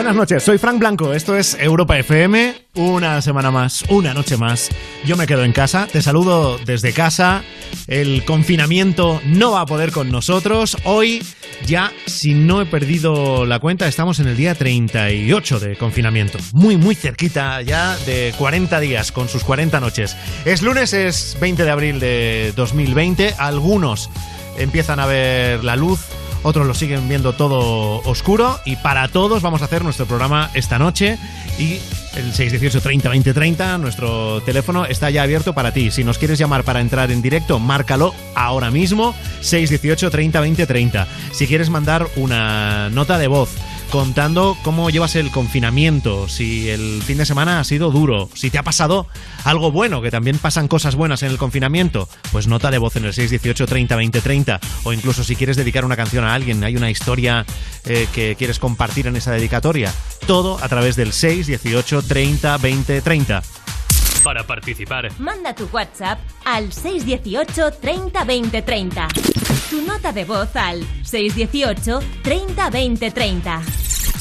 Buenas noches, soy Frank Blanco, esto es Europa FM, una semana más, una noche más. Yo me quedo en casa, te saludo desde casa, el confinamiento no va a poder con nosotros. Hoy ya, si no he perdido la cuenta, estamos en el día 38 de confinamiento, muy, muy cerquita ya de 40 días con sus 40 noches. Es lunes, es 20 de abril de 2020, algunos empiezan a ver la luz otros lo siguen viendo todo oscuro y para todos vamos a hacer nuestro programa esta noche y el 618 30 20 30, nuestro teléfono está ya abierto para ti. Si nos quieres llamar para entrar en directo, márcalo ahora mismo 618 30 20 30. Si quieres mandar una nota de voz contando cómo llevas el confinamiento, si el fin de semana ha sido duro, si te ha pasado algo bueno, que también pasan cosas buenas en el confinamiento, pues nota de voz en el 618 30 20 30 o incluso si quieres dedicar una canción a alguien, hay una historia eh, que quieres compartir en esa dedicatoria, todo a través del 618 30 20 30. Para participar, Manda tu WhatsApp al 618 30 20 30. Tu nota de voz al 618 30 20 30.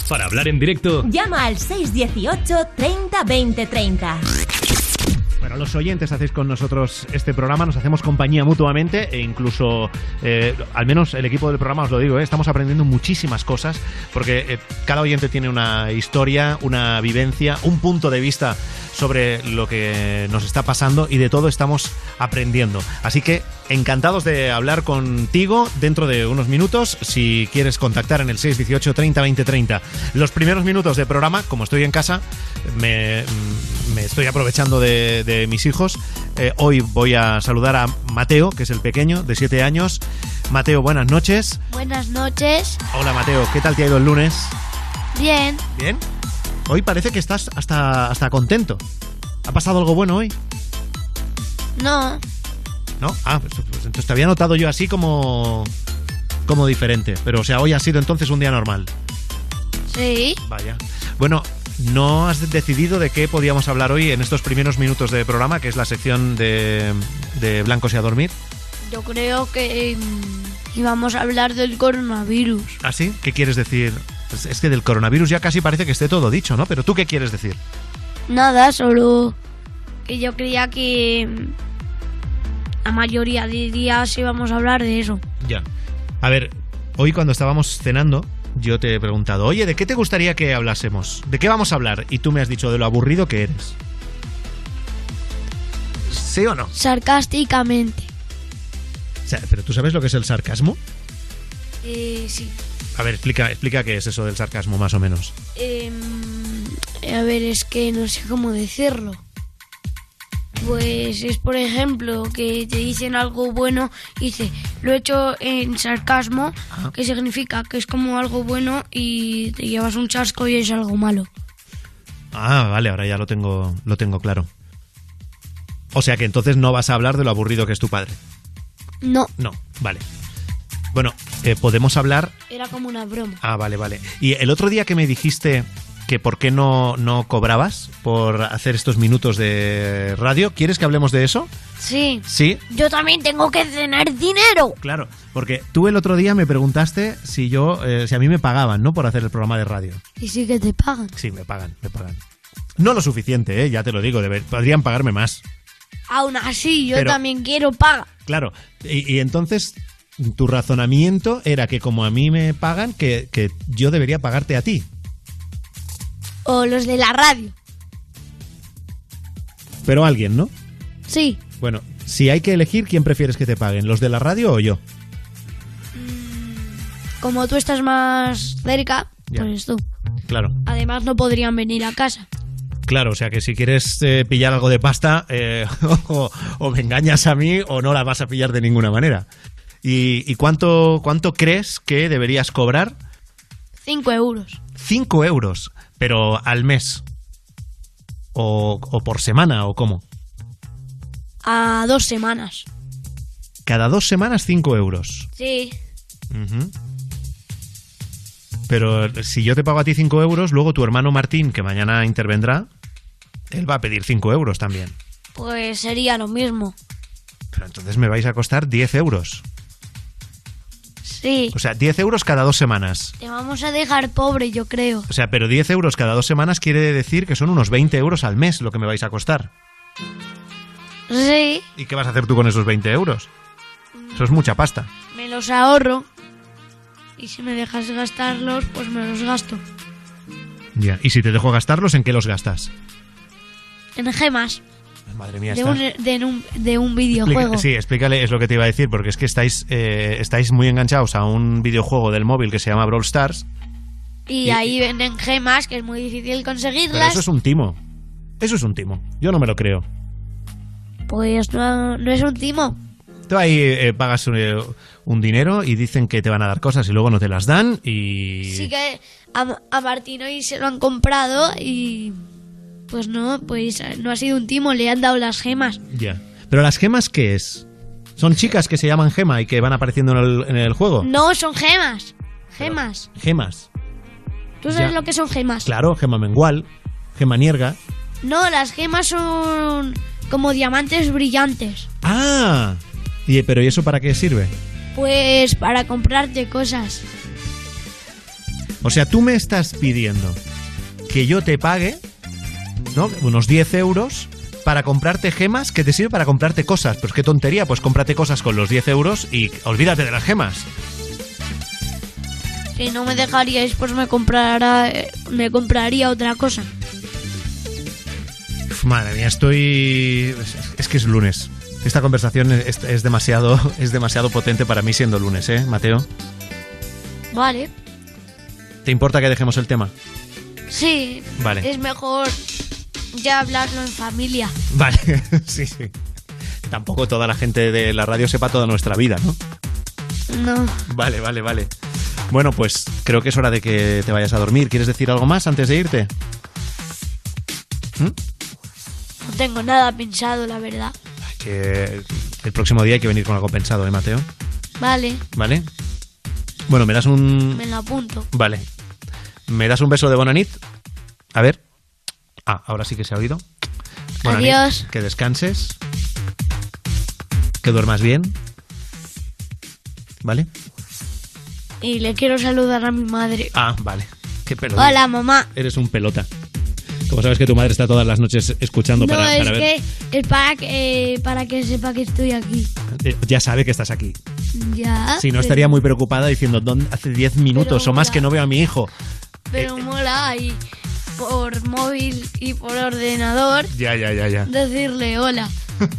para hablar en directo, Llama al 618 30 20 30. Bueno, los oyentes hacéis con nosotros este programa, nos hacemos compañía mutuamente e incluso, eh, al menos el equipo del programa, os lo digo, eh, estamos aprendiendo muchísimas cosas porque eh, cada oyente tiene una historia, una vivencia, un punto de vista sobre lo que nos está pasando y de todo estamos aprendiendo. Así que encantados de hablar contigo dentro de unos minutos. Si quieres contactar en el 618 30 20 30. Los primeros minutos de programa, como estoy en casa, me, me estoy aprovechando de, de mis hijos. Eh, hoy voy a saludar a Mateo, que es el pequeño, de 7 años. Mateo, buenas noches. Buenas noches. Hola Mateo, ¿qué tal te ha ido el lunes? Bien. ¿Bien? Hoy parece que estás hasta, hasta contento. ¿Ha pasado algo bueno hoy? No. ¿No? Ah, pues, pues entonces te había notado yo así como. como diferente. Pero, o sea, hoy ha sido entonces un día normal. Sí. Vaya. Bueno, ¿no has decidido de qué podíamos hablar hoy en estos primeros minutos de programa, que es la sección de, de Blancos y a dormir? Yo creo que mm, íbamos a hablar del coronavirus. ¿Ah, sí? ¿Qué quieres decir? Pues es que del coronavirus ya casi parece que esté todo dicho, ¿no? Pero tú qué quieres decir? Nada, solo que yo creía que la mayoría de días íbamos a hablar de eso. Ya. A ver, hoy cuando estábamos cenando, yo te he preguntado, oye, ¿de qué te gustaría que hablásemos? ¿De qué vamos a hablar? Y tú me has dicho de lo aburrido que eres. ¿Sí o no? Sarcásticamente. O sea, pero tú sabes lo que es el sarcasmo? Eh, sí. A ver, explica, explica qué es eso del sarcasmo, más o menos. Em, a ver, es que no sé cómo decirlo. Pues es, por ejemplo, que te dicen algo bueno y dice, lo he hecho en sarcasmo, que significa que es como algo bueno y te llevas un chasco y es algo malo. Ah, vale, ahora ya lo tengo, lo tengo claro. O sea que entonces no vas a hablar de lo aburrido que es tu padre. No, No, vale. Bueno, eh, podemos hablar era como una broma. Ah, vale, vale. Y el otro día que me dijiste que por qué no, no cobrabas por hacer estos minutos de radio, ¿quieres que hablemos de eso? Sí, Sí, yo también tengo que tener dinero. claro. Porque tú el otro día me preguntaste si yo, eh, si a mí me pagaban, ¿no? Por hacer el programa de radio. Y sí que te pagan. Sí, me pagan, me pagan. No lo suficiente, ¿eh? Ya te lo digo, deber- podrían pagarme más. Aún así, yo Pero- también quiero paga. Claro. Y, y entonces tu razonamiento era que como a mí me pagan, que, que yo debería pagarte a ti. O los de la radio. Pero alguien, ¿no? Sí, Bueno, si hay que elegir, ¿quién prefieres que te paguen? ¿Los de la radio o yo? como tú estás más cerca, Ya. pues tú. Claro, Además, no podrían venir a casa. claro, o sea que si quieres eh, pillar algo de pasta, eh, o, o me engañas a mí o no la vas a pillar de ninguna manera. ¿Y, y cuánto, cuánto crees que deberías cobrar? Cinco euros. 5 euros, pero al mes. O, o por semana, o cómo. A dos semanas. Cada dos semanas 5 euros. Sí. Pero si yo te pago a ti 5 euros, luego tu hermano Martín, que mañana intervendrá, él va a pedir 5 euros también. Pues sería lo mismo. Pero entonces me vais a costar 10 euros. Sí. O sea, 10 euros cada dos semanas. Te vamos a dejar pobre, yo creo. O sea, pero 10 euros cada dos semanas quiere decir que son unos 20 euros al mes lo que me vais a costar. Sí. ¿Y qué vas a hacer tú con esos 20 euros? Eso es mucha pasta. Me los ahorro. Y si me dejas gastarlos, pues me los gasto. Ya. ¿Y si te dejo gastarlos, en qué los gastas? En gemas. Madre mía, De un, de, un, de un Explica- videojuego. sí, explícale, es lo que te iba a decir, porque es que estáis, eh, estáis muy enganchados a un videojuego del móvil que se llama Brawl Stars, Y Y- ahí venden gemas, que es muy difícil pero conseguirlas. eso es un timo. Eso es un timo. Yo no me lo creo. Pues no, no es un timo. Tú ahí eh, pagas eh, un dinero y dicen que te van a dar cosas y luego no te las dan y... Sí que a, a Martín hoy se lo han comprado y... Pues no, pues no ha sido un timo, le han dado las gemas. Ya. Pero las gemas, ¿qué es? ¿Son chicas que se llaman gema y que van apareciendo en el, en el juego? No, son gemas. Gemas. Gemas. ¿Tú sabes Ya. lo que son gemas? Claro, gema mengual, gema nierga. No, las gemas son como diamantes brillantes. ¡Ah! Y, pero ¿y eso para qué sirve? Pues para comprarte cosas. O sea, tú me estás pidiendo que yo te pague, ¿no? Unos 10 euros para comprarte gemas que te sirve para comprarte cosas. Pues qué tontería, pues cómprate cosas con los 10 euros y olvídate de las gemas. Si no me dejaríais, pues me comprara, me compraría otra cosa. Uf, madre mía, estoy... Es, es que es lunes. Esta conversación es, es demasiado, es demasiado potente para mí siendo lunes, ¿eh, Mateo? Vale. ¿Te importa que dejemos el tema? Sí. Vale. Es mejor ya hablarlo en familia. Vale, sí, sí. Tampoco toda la gente de la radio sepa toda nuestra vida, ¿no? No. Vale, vale, vale. Bueno, pues creo que es hora de que te vayas a dormir. ¿Quieres decir algo más antes de irte? ¿Mm? No tengo nada pensado, la verdad. Que el próximo día hay que venir con algo pensado, ¿eh, Mateo? Vale, ¿Vale? Bueno, me das un... me lo apunto. Vale. ¿Me das un beso de Bonanit? A ver. Ah, ahora sí que se ha oído. Bonanit, Adiós. Que descanses. Que duermas bien. ¿Vale? Y le quiero saludar a mi madre. Ah, vale. Qué pelota. Hola, mamá. Eres un pelota. Como sabes que tu madre está todas las noches escuchando No, para, es para ver. que es para que, eh, para que sepa que estoy aquí. Eh, Ya sabe que estás aquí. Ya. Si no, pero- estaría muy preocupada diciendo, "¿Dónde- hace 10 minutos Pero o más mola. que no veo a mi hijo. Pero Eh, mola y por móvil y por ordenador Ya, ya, ya, ya. decirle hola.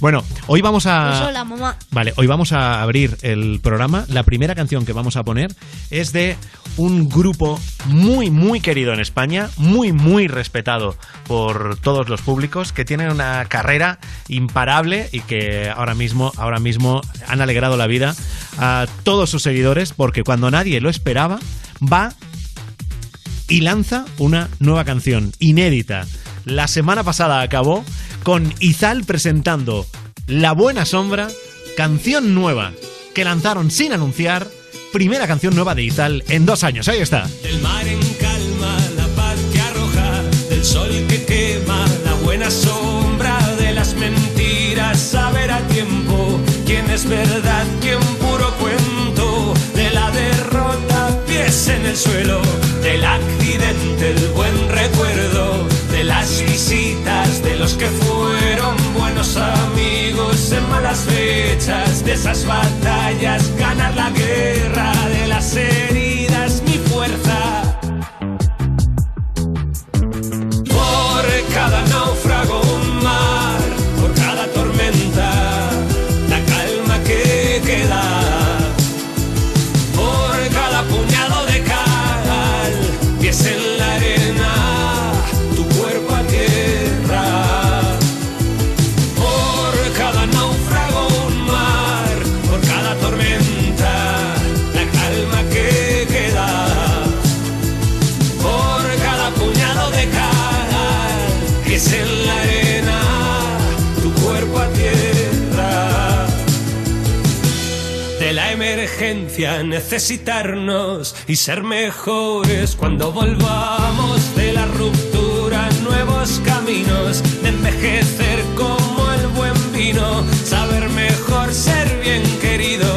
Bueno, hoy vamos a... Pues hola, mamá. Vale, hoy vamos a abrir el programa. La primera canción que vamos a poner es de un grupo muy, muy querido en España, muy, muy respetado por todos los públicos, que tienen una carrera imparable y que ahora mismo, ahora mismo han alegrado la vida a todos sus seguidores porque cuando nadie lo esperaba, va y lanza una nueva canción inédita. La semana pasada acabó con Izal presentando La Buena Sombra, canción nueva que lanzaron sin anunciar, primera canción nueva de Izal en dos años. Ahí está. Mar en calma, la paz que arroja, sol que quema, la buena sombra de las mentiras, tiempo quién es verdad, quién en el suelo, del accidente, el buen recuerdo, de las visitas, de los que fueron buenos amigos en malas fechas, de esas batallas, ganar la guerra, necesitarnos y ser mejores cuando volvamos de la ruptura, nuevos caminos, de envejecer como el buen vino, saber mejor ser bien querido,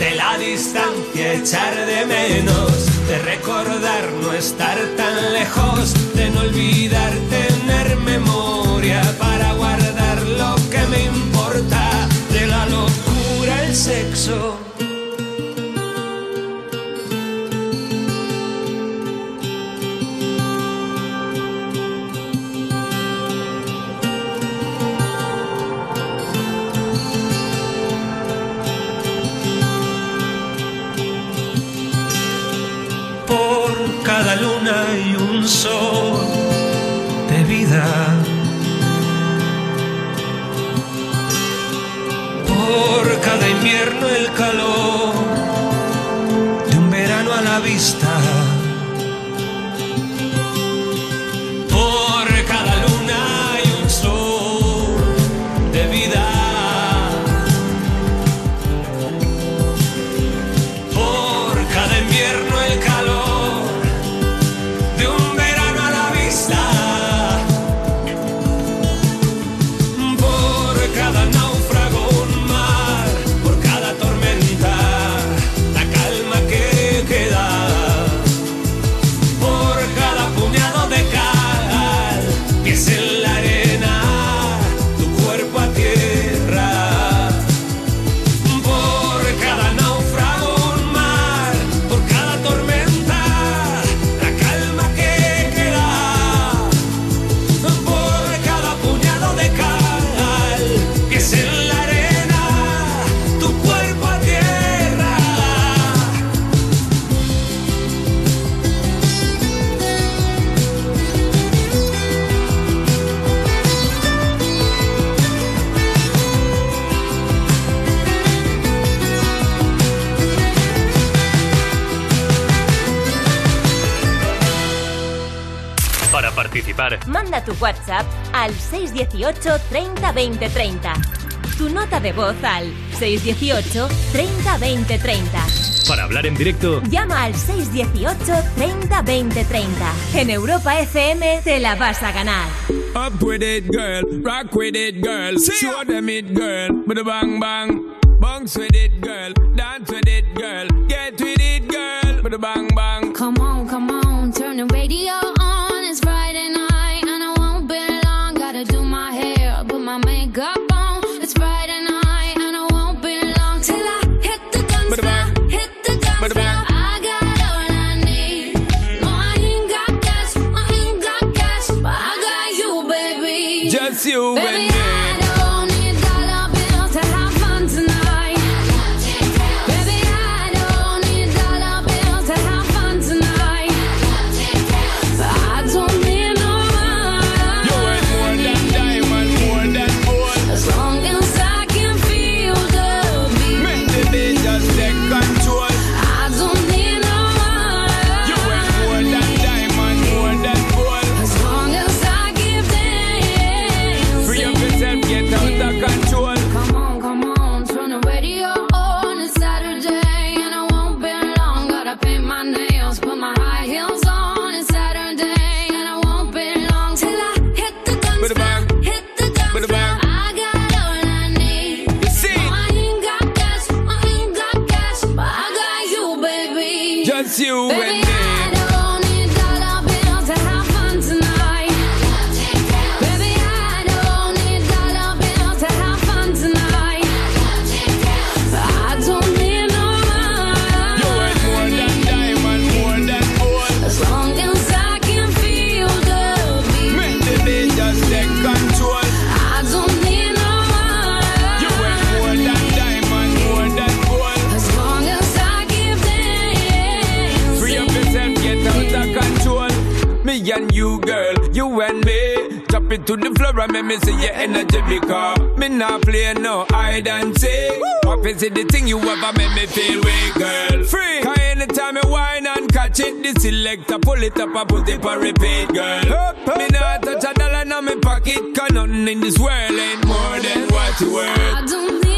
de la distancia echar de menos, de recordar no estar tan lejos, de no olvidar tener memoria para guardar lo que me importa, de la locura el sexo. Cada luna y un sol de vida. Por cada invierno el calor de un verano a la vista. WhatsApp al 618 30 20 30. Tu nota de voz al 618 30 20 30. para hablar en directo, Llama al 618 30 20 30. En Europa FM te la vas a ganar. Up with it, girl. Rock with it, girl. Show them it, girl. With a bang bang. Bounce with it, girl. Dance with it, girl. Get with it, girl. With a bang bang. And make me see your energy because me not play no hide and seek. What is it the thing you ever make me feel weak, girl? Free. Cause anytime I whine and catch it, the selector pull it up and put it on repeat, girl. Me not touch a dollar in my pocket, cause nothing in this world ain't more than what you worth. I don't need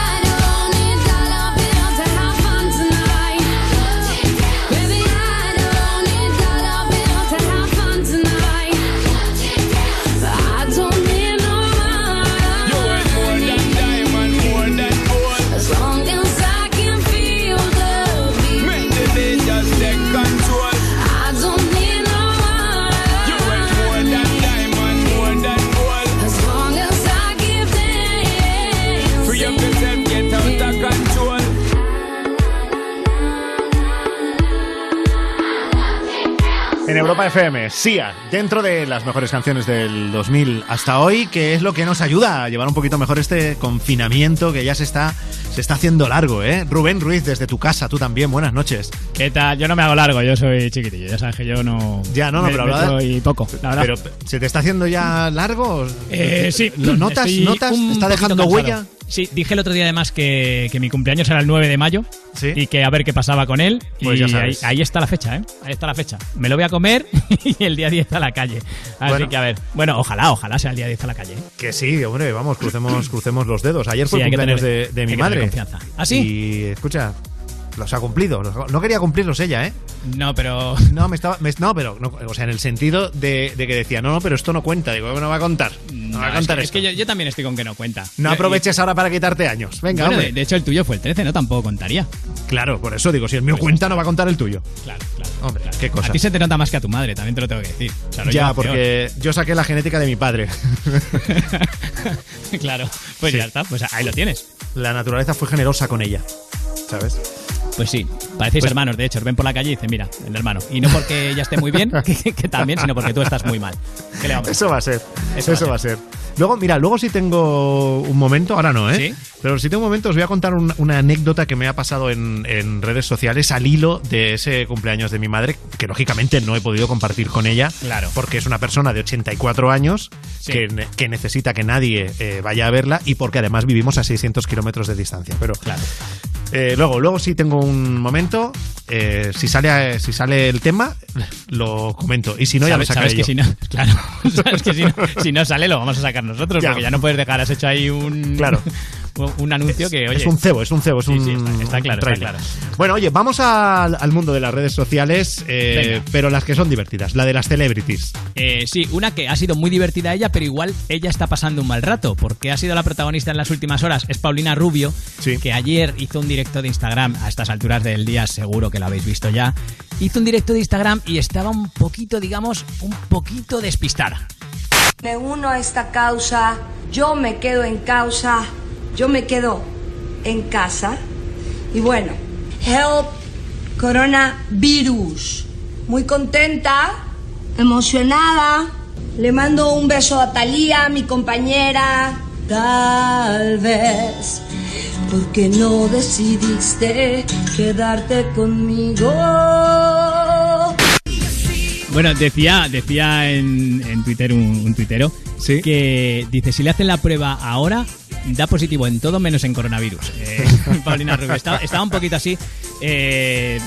En Europa FM, Sia, dentro de las mejores canciones del 2000 hasta hoy, que es lo que nos ayuda a llevar un poquito mejor este confinamiento que ya se está, se está haciendo largo, ¿eh? Rubén Ruiz, desde tu casa, tú también, buenas noches. ¿Qué tal? Yo no me hago largo, yo soy chiquitillo. Ya sabes que yo no. Ya, no, no, me- pero me soy poco, la verdad. Pero, ¿se te está haciendo ya largo? Eh, sí. ¿Lo notas? Estoy ¿Notas? ¿Está dejando cansado. huella? Sí, dije el otro día además que, que mi cumpleaños era el 9 de mayo Sí. y que a ver qué pasaba con él. Pues y ya ahí, sabes. ahí está la fecha, ¿eh? Ahí está la fecha. Me lo voy a comer y el día 10 a la calle. Así Bueno. que a ver. Bueno, ojalá, ojalá sea el día 10 a la calle. ¿eh? Que sí, hombre, vamos, crucemos, crucemos los dedos. Ayer fue Sí, el cumpleaños tener- de, mi madre. confianza. ¿Ah, sí? Y escucha, los ha cumplido. los No quería cumplirlos ella, ¿eh? No, pero. No, me estaba. me- no, pero. no, o sea, en el sentido de, de que decía, no, no, pero esto no cuenta. Digo, no va a contar. No, va a es contar que, es esto. que yo, yo también estoy con que no cuenta. No Yo- aproveches ahora para quitarte años. Venga, Bueno, de, hombre. de hecho, el tuyo fue el 13, ¿no? Tampoco contaría. Claro, por eso digo, si el mío cuenta, no va a contar el tuyo. Claro, claro. Hombre, qué cosa. A ti se te nota más que a tu madre, también te lo tengo que decir. O sea, lo Ya, porque yo saqué la genética de mi padre. claro. Pues Sí. ya está, pues ahí lo tienes. La naturaleza fue generosa con ella. ¿Sabes? Pues sí, parecéis Pues- hermanos, de hecho, ven por la calle y dicen, mira, el hermano. Y no porque ella esté muy bien, que, que también, sino porque tú estás muy mal. ¿Qué le vamos a hacer? Eso va a ser. Eso, Eso va a va a ser. Luego, mira, luego sí tengo un momento, ahora no, ¿eh? ¿Sí? Pero sí tengo un momento, os voy a contar un- una anécdota que me ha pasado en, en redes sociales al hilo de ese cumpleaños de mi madre, que lógicamente no he podido compartir con ella. Claro. Porque es una persona de 84 años Sí. que, que necesita que nadie eh, vaya a verla y porque además vivimos a 600 kilómetros de distancia. Pero Claro. eh, luego, luego sí tengo un momento. eh, si sale si sale el tema, lo comento. Y si no, ya lo ¿Sabes, sacaré sabes que si no, claro, sabes que si no, si no sale lo vamos a sacar nosotros, Ya. porque ya no puedes dejar, has hecho ahí un, Claro. un anuncio que, oye, es un cebo, es un cebo, es Sí, un, sí, está- está un claro, está claro. Bueno, oye, vamos al, al mundo de las redes sociales, eh, pero las que son divertidas, la de las celebrities. Eh, sí, una que ha sido muy divertida ella, pero igual ella está pasando un mal rato, porque ha sido la protagonista en las últimas horas, es Paulina Rubio, Sí. que ayer hizo un directo de Instagram, a estas alturas del día seguro que lo habéis visto ya, hizo un directo de Instagram y estaba un poquito, digamos, un poquito despistada. Me uno a esta causa, yo me quedo en causa, yo me quedo en casa. Y bueno, help coronavirus. Muy contenta, emocionada. Le mando un beso a Talía, mi compañera. Tal vez, porque no decidiste quedarte conmigo. Bueno, decía, decía en, en Twitter un, un tuitero Sí. que dice, si le hacen la prueba ahora, da positivo en todo menos en coronavirus. Eh, Paulina Rubio estaba, estaba un poquito así, eh,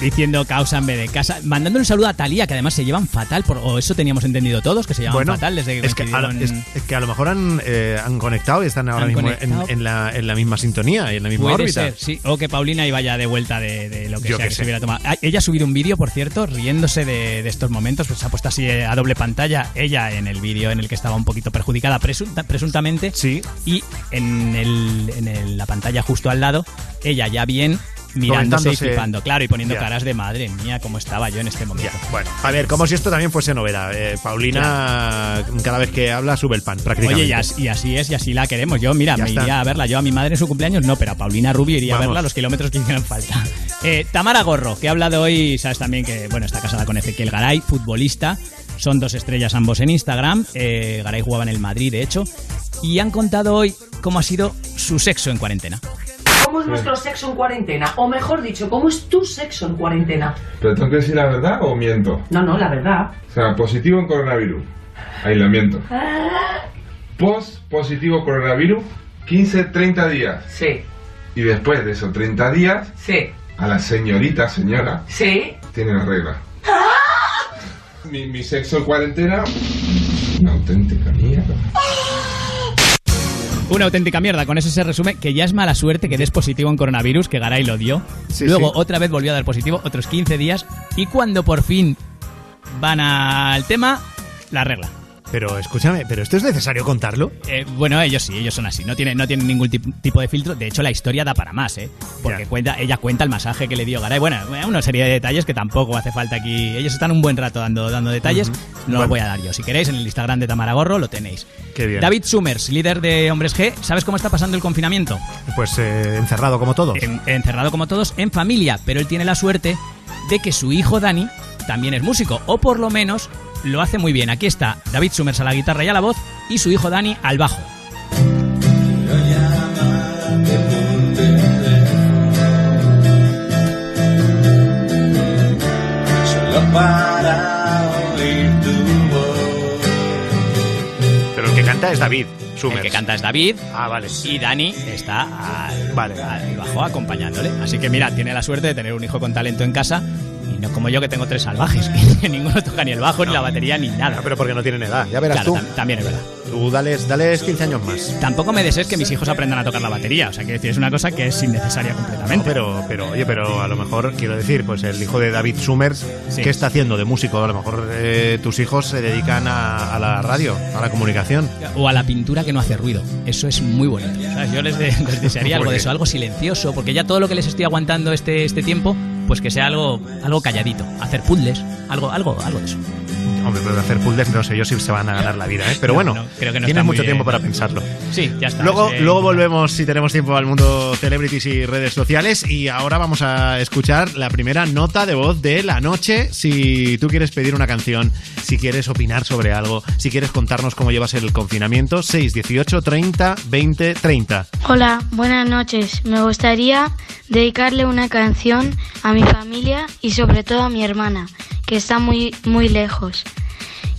diciendo causa en vez de casa, mandando un saludo a Talía, que además se llevan fatal, por, o eso teníamos entendido todos, que se llevan Bueno, fatal desde que es que, a es- es que a lo mejor han, eh, han conectado y están ahora mismo en, la, en la misma sintonía y en la misma Puede órbita. ser, sí. O que Paulina iba ya de vuelta de, de lo que Yo sea que se hubiera tomado. Ah, Ella ha subido un vídeo, por cierto, riéndose de, de estos momentos. Pues se ha puesto así eh, a doble pantalla. Ella en el vídeo en el que estaba un poquito perjudicada presunta- presuntamente. Sí. Y en, el, en el- la pantalla justo al lado, ella ya bien mirándose y flipando. Claro, y poniendo caras de madre mía, cómo estaba yo en este momento. Bueno, a ver, como si esto también fuese novela. Eh, Paulina, cada vez que habla, sube el pan, prácticamente. Oye, y así, y así es, y así la queremos. Yo, mira, Ya me está. iría a verla. Yo a mi madre en su cumpleaños no, pero a Paulina Rubio iría Vamos. a verla los kilómetros que hicieran falta. Eh, Tamara Gorro, que ha hablado hoy, sabes también que, bueno, está casada con Ezequiel Garay, futbolista. Son dos estrellas ambos en Instagram. Eh, Garay jugaba en el Madrid, de hecho. Y han contado hoy cómo ha sido su sexo en cuarentena. ¿Cómo es nuestro sexo en cuarentena? O mejor dicho, ¿cómo es tu sexo en cuarentena? ¿Pero tengo que decir la verdad o miento? No, no, la verdad. O sea, positivo en coronavirus. Aislamiento. Post positivo coronavirus, 15-30 días. Sí. Y después de esos 30 días, Sí. a la señorita, señora, Sí. tiene regla. Mi, mi sexo en cuarentena, una auténtica mierda. Una auténtica mierda. Con eso se resume que ya es mala suerte que des positivo en coronavirus, que Garay lo dio. Sí, Luego sí. otra vez volvió a dar positivo, otros 15 días. Y cuando por fin van al tema, la regla. Pero escúchame, ¿pero esto es necesario contarlo? Eh, bueno, ellos sí, ellos son así, no tienen, no tienen ningún tip- tipo de filtro. De hecho, la historia da para más, ¿eh? Porque cuenta, ella cuenta el masaje que le dio Garay. Bueno, eh, una serie de detalles que tampoco hace falta aquí. Ellos están un buen rato dando, dando detalles. No Bueno. los voy a dar yo. Si queréis, en el Instagram de Tamara Gorro lo tenéis. Qué bien. David Summers, líder de Hombres G, ¿sabes cómo está pasando el confinamiento? Pues eh, encerrado como todos. En- encerrado como todos, en familia, pero él tiene la suerte de que su hijo Dani también es músico, o por lo menos lo hace muy bien. Aquí está David Summers a la guitarra y a la voz, y su hijo Dani al bajo. Pero el que canta es David Summers. El que canta es David. Ah, vale. Y Dani está al, al bajo acompañándole. Así que mira, tiene la suerte de tener un hijo con talento en casa. Y no como yo que tengo tres salvajes, que ninguno toca ni el bajo, ni la batería, ni nada. pero porque no tienen edad, ya verás Claro, tú. tam- también es verdad. Tú dales, dales 15 años más. Tampoco me desees que mis hijos aprendan a tocar la batería. O sea, que decir, es una cosa que es innecesaria completamente. No, pero, pero, oye, pero a lo mejor, quiero decir, pues el hijo de David Summers, Sí. ¿qué está haciendo de músico? A lo mejor eh, tus hijos se dedican a, a la radio, a la comunicación. O a la pintura que no hace ruido. Eso es muy bonito. ¿sabes? Yo les, de- les desearía algo de eso, algo silencioso, porque ya todo lo que les estoy aguantando este, este tiempo, pues que sea algo, algo calladito. Hacer puzzles, algo, algo, algo de eso. Hombre, pero de hacer puzzles no sé yo si se van a ganar la vida, ¿eh? Pero bueno, No, creo que no tienes mucho tiempo para pensarlo. Sí, ya está. Luego, luego volvemos, si tenemos tiempo, al mundo celebrities y redes sociales. Y ahora vamos a escuchar la primera nota de voz de la noche. Si tú quieres pedir una canción, si quieres opinar sobre algo, si quieres contarnos cómo llevas el confinamiento, 618 30 20 30. Hola, buenas noches. Me gustaría dedicarle una canción a mi familia y sobre todo a mi hermana, que está muy muy lejos.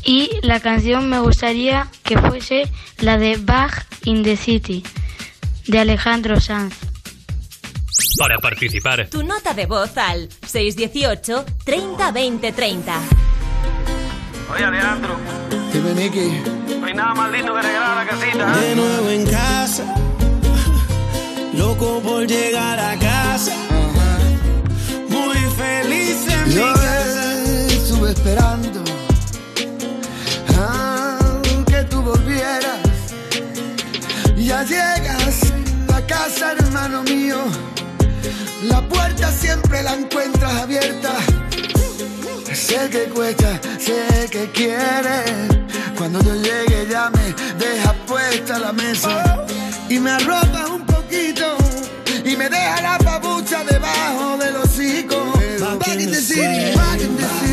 Y la canción me gustaría que fuese la de Bach in the City, de Alejandro Sanz. Para participar, Tu nota de voz al 618 30 20 30. Oye, Alejandro. Dime, Nicky. No hay nada más lindo que regalar a la casita. De nuevo en casa, loco por llegar a casa. Muy feliz en mi casa. Esperando a que tú volvieras. Ya llegas a casa, hermano mío. La puerta siempre la encuentras abierta. Sé que cuesta, sé que quieres. Cuando yo llegue ya me dejas puesta la mesa y me arropas un poquito y me deja la papucha debajo de los hocico. Back in the city, back in the city.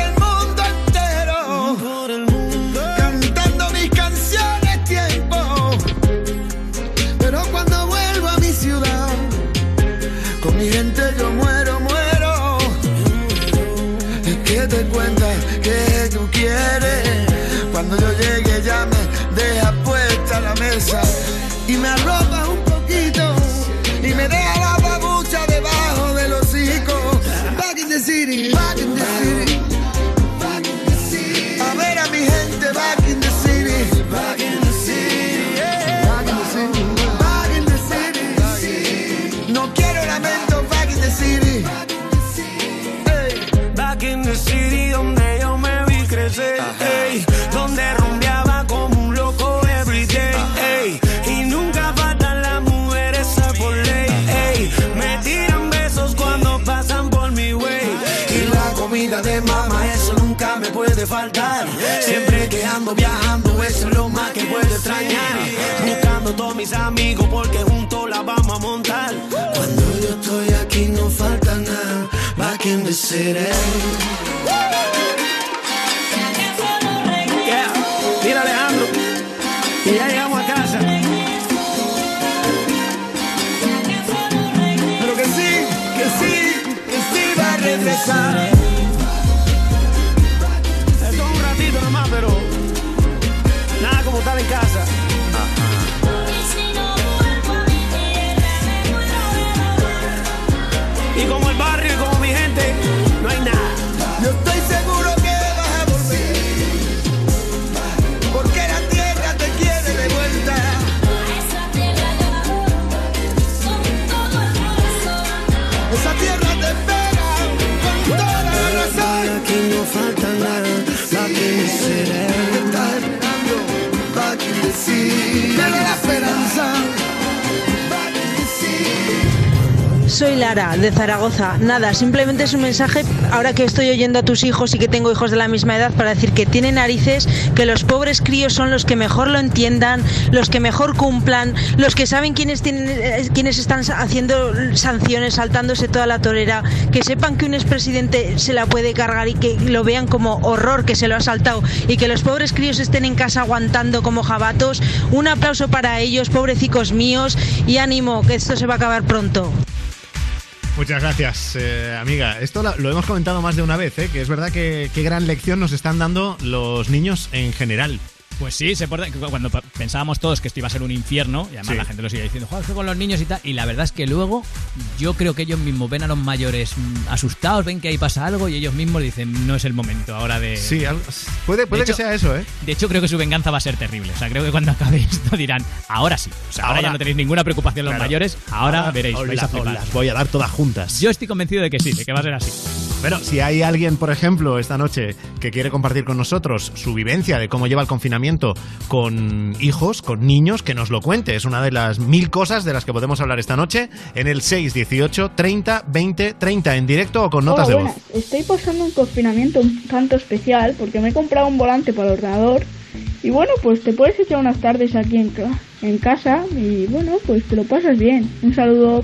todos mis amigos porque juntos la vamos a montar, cuando yo estoy aquí no falta nada, back in the city. Soy Lara, de Zaragoza. Nada, simplemente es un mensaje, ahora que estoy oyendo a tus hijos y que tengo hijos de la misma edad, para decir que tienen narices, que los pobres críos son los que mejor lo entiendan, los que mejor cumplan, los que saben quiénes, tienen, eh, quiénes están haciendo sanciones, saltándose toda la torera, que sepan que un expresidente se la puede cargar y que lo vean como horror que se lo ha saltado y que los pobres críos estén en casa aguantando como jabatos. Un aplauso para ellos, pobrecicos míos, y ánimo, que esto se va a acabar pronto. Muchas gracias, eh, amiga. Esto lo, hemos comentado más de una vez, ¿eh? que es verdad que qué gran lección nos están dando los niños en general. Pues sí, se porta- cuando pensábamos todos que esto iba a ser un infierno, y además Sí. la gente lo sigue diciendo, juega con los niños y tal, y la verdad es que luego yo creo que ellos mismos ven a los mayores mm, asustados, ven que ahí pasa algo y ellos mismos dicen, no es el momento ahora de... Sí, puede, puede De que sea eso, ¿eh? De hecho, creo que su venganza va a ser terrible. O sea, creo que cuando acabe esto dirán, ahora sí. O sea, ahora, Ahora- ya no tenéis ninguna preocupación los Claro. mayores, ahora, veréis, os vais la- a flipar. las voy a dar todas juntas. Yo estoy convencido de que sí, de que va a ser así. Pero si hay alguien, por ejemplo, esta noche que quiere compartir con nosotros su vivencia de cómo lleva el confinamiento con hijos, con niños, que nos lo cuente. Es una de las mil cosas de las que podemos hablar esta noche en el 618 30 20 30 en directo o con notas Hola, de voz. buenas. Estoy pasando un confinamiento un tanto especial porque me he comprado un volante para el ordenador y bueno, pues te puedes echar unas tardes aquí en casa y bueno, pues te lo pasas bien. Un saludo.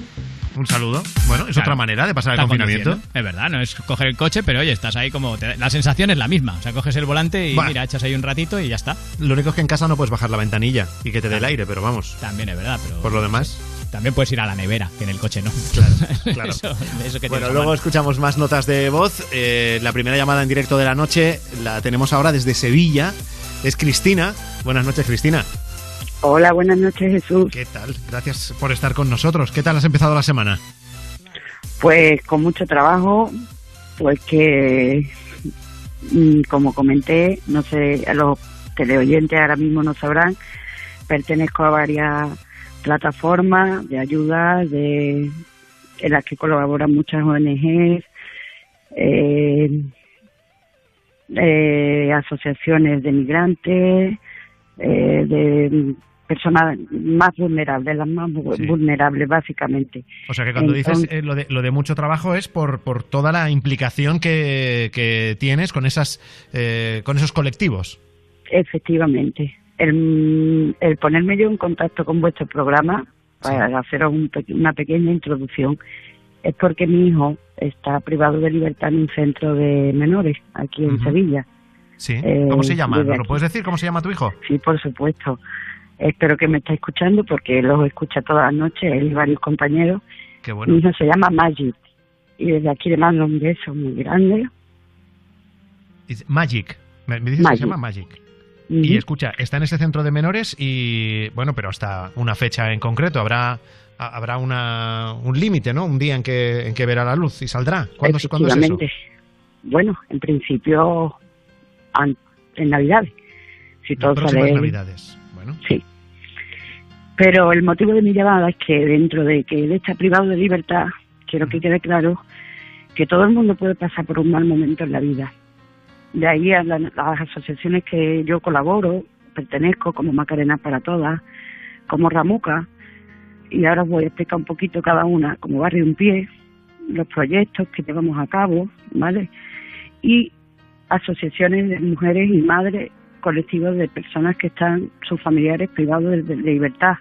Un saludo. Bueno, es Claro. otra manera de pasar el confinamiento. Es verdad, no es coger el coche, pero oye, estás ahí como... te- la sensación es la misma. O sea, coges el volante y Bueno. mira, echas ahí un ratito y ya está. Lo único es que en casa no puedes bajar la ventanilla y que te dé el aire, pero vamos. También es verdad, pero... Por lo demás. También puedes ir a la nevera, que en el coche no. Claro, claro. eso, eso que Bueno, luego escuchamos más notas de voz. Eh, la primera llamada en directo de la noche la tenemos ahora desde Sevilla. Es Cristina. Buenas noches, Cristina. Hola, buenas noches Jesús. ¿Qué tal? Gracias por estar con nosotros. ¿Qué tal has empezado la semana? Pues con mucho trabajo, pues que, mm, como comenté, no sé, los teleoyentes ahora mismo no sabrán, pertenezco a varias plataformas de ayuda de, en las que colaboran muchas ONGs, eh, eh, asociaciones de migrantes, eh, de personas más vulnerables, las más vu- vulnerables básicamente. O sea que cuando Entonces- dices eh, lo, de, lo de mucho trabajo es por, por toda la implicación que, que tienes con esas eh, con esos colectivos. Efectivamente. El, el ponerme yo en contacto con vuestro programa para haceros un una pequeña introducción es porque mi hijo está privado de libertad en un centro de menores aquí en. Sevilla. Sí. Eh, ¿Cómo se llama? ¿Nos lo puedes decir cómo se llama tu hijo? Sí, por supuesto. Espero que me esté escuchando porque los escucha todas las noches, él y varios compañeros. Qué Mi bueno. hijo se llama Magic y desde aquí le mando un beso muy grande. It's Magic. Me, dices que Magic. se llama Magic. Y escucha, está en ese centro de menores y, bueno, pero hasta una fecha en concreto. Habrá ha- habrá una, un límite, ¿no? Un día en que, en que verá la luz y saldrá. ¿Cuándo, se- ¿cuándo es eso? Bueno, en principio en Navidades. Si todo Las próximas sale Navidades. Bueno. Sí. Pero el motivo de mi llamada es que dentro de que él está privado de libertad, quiero que quede claro que todo el mundo puede pasar por un mal momento en la vida. De ahí a la- las asociaciones que yo colaboro, pertenezco, como Macarena para Todas, como Ramuca, y ahora os voy a explicar un poquito cada una, como Barrio Un Pie, los proyectos que llevamos a cabo, ¿vale? Y asociaciones de mujeres y madres, colectivos de personas que están, sus familiares privados de, de libertad.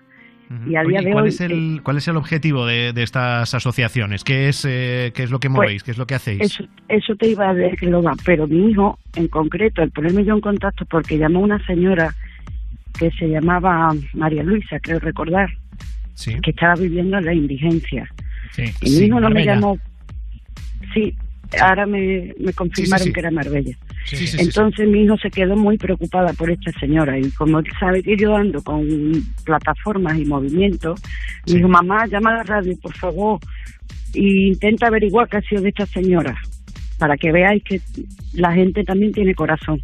Y a día ¿y de ¿cuál, hoy, es el, ¿Cuál es el objetivo de, de estas asociaciones? ¿Qué es, eh, ¿Qué es lo que Pues, movéis? ¿Qué es lo que hacéis? Eso, eso te iba a va, pero mi hijo, en concreto, al ponerme yo en contacto, porque llamó una señora que se llamaba María Luisa, creo recordar, que estaba viviendo en la indigencia. y mi hijo no me llamó. Sí, ahora me, me confirmaron sí. que era Marbella. Entonces mi hijo se quedó muy preocupada por esta señora y como él sabe que yo ando con plataformas y movimientos, me dijo, mamá, llama a la radio, por favor, e intenta averiguar qué ha sido de esta señora, para que veáis que la gente también tiene corazón,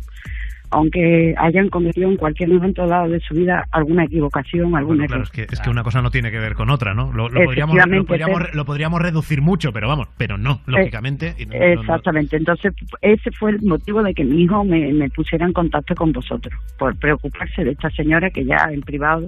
aunque hayan cometido en cualquier momento dado de su vida alguna equivocación, algún Bueno, error. claro, es que, es que una cosa no tiene que ver con otra, ¿no? Lo, lo podríamos, lo, Efectivamente, podríamos, pero- lo podríamos reducir mucho, pero vamos, pero no, lógicamente. y no- no- no- Exactamente, entonces ese fue el motivo de que mi hijo me, me pusiera en contacto con vosotros, por preocuparse de esta señora que ya en privado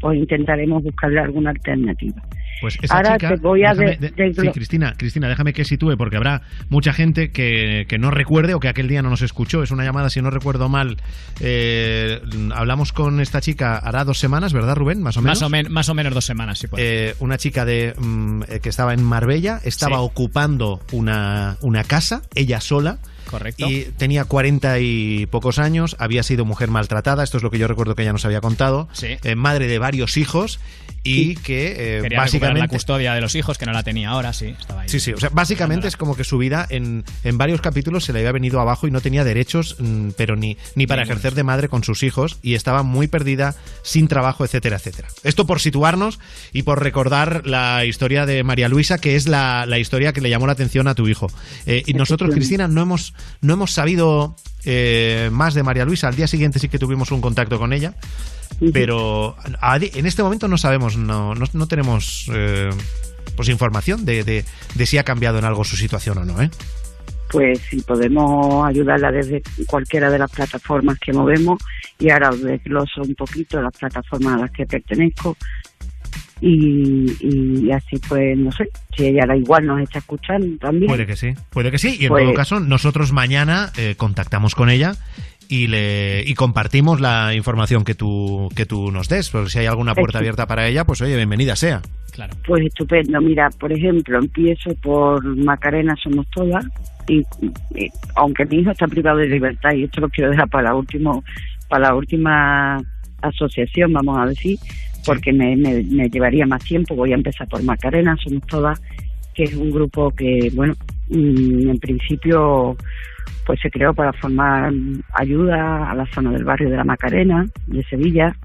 pues intentaremos buscarle alguna alternativa. Pues esa Ahora chica, te voy a déjame- de- de- desglo- sí, Cristina, Cristina, déjame que sitúe porque habrá mucha gente que, que no recuerde o que aquel día no nos escuchó. Es una llamada, si no recuerdo mal, eh, hablamos con esta chica hará dos semanas, ¿verdad, Rubén? Más o menos. Más o, men- más o menos dos semanas, sí. Ahí. Eh, una chica de mm, eh, que estaba en Marbella, estaba Sí. ocupando una, una casa, ella sola. Correcto. Y tenía cuarenta y pocos años, había sido mujer maltratada, esto es lo que yo recuerdo que ella nos había contado, Sí. eh, madre de varios hijos y que eh, Quería básicamente... la custodia de los hijos, que no la tenía ahora, sí. Estaba ahí. Sí, sí, o sea, básicamente es como que su vida en, en varios capítulos se le había venido abajo y no tenía derechos, mm, pero ni, ni para ejercer de madre con sus hijos y estaba muy perdida, sin trabajo, etcétera, etcétera. Esto por situarnos y por recordar la historia de María Luisa, que es la, la historia que le llamó la atención a tu hijo. Eh, y nosotros. Cristina, no hemos, no hemos sabido eh, más de María Luisa. Al día siguiente sí que tuvimos un contacto con ella. Pero en este momento no sabemos, no, no, no tenemos eh, pues información de, de- de si ha cambiado en algo su situación o no, ¿eh? Pues si podemos ayudarla desde cualquiera de las plataformas que movemos y ahora os desgloso un poquito las plataformas a las que pertenezco y, y así pues no sé si ella da igual nos está escuchando también Puede que sí, puede que sí. Y en Pues- todo caso, nosotros mañana eh, contactamos con ella y le y compartimos la información que tú que tú nos des, porque si hay alguna puerta abierta para ella, pues oye, bienvenida sea. Claro. Pues estupendo. Mira, por ejemplo, empiezo por Macarena Somos Todas, y, y- aunque mi hijo está privado de libertad, y esto lo quiero dejar para la, último, para la última asociación, vamos a decir, porque me, me, me llevaría más tiempo. Voy a empezar por Macarena Somos Todas, que es un grupo que, bueno, mm, en principio pues se creó para formar ayuda a la zona del barrio de la Macarena, de Sevilla,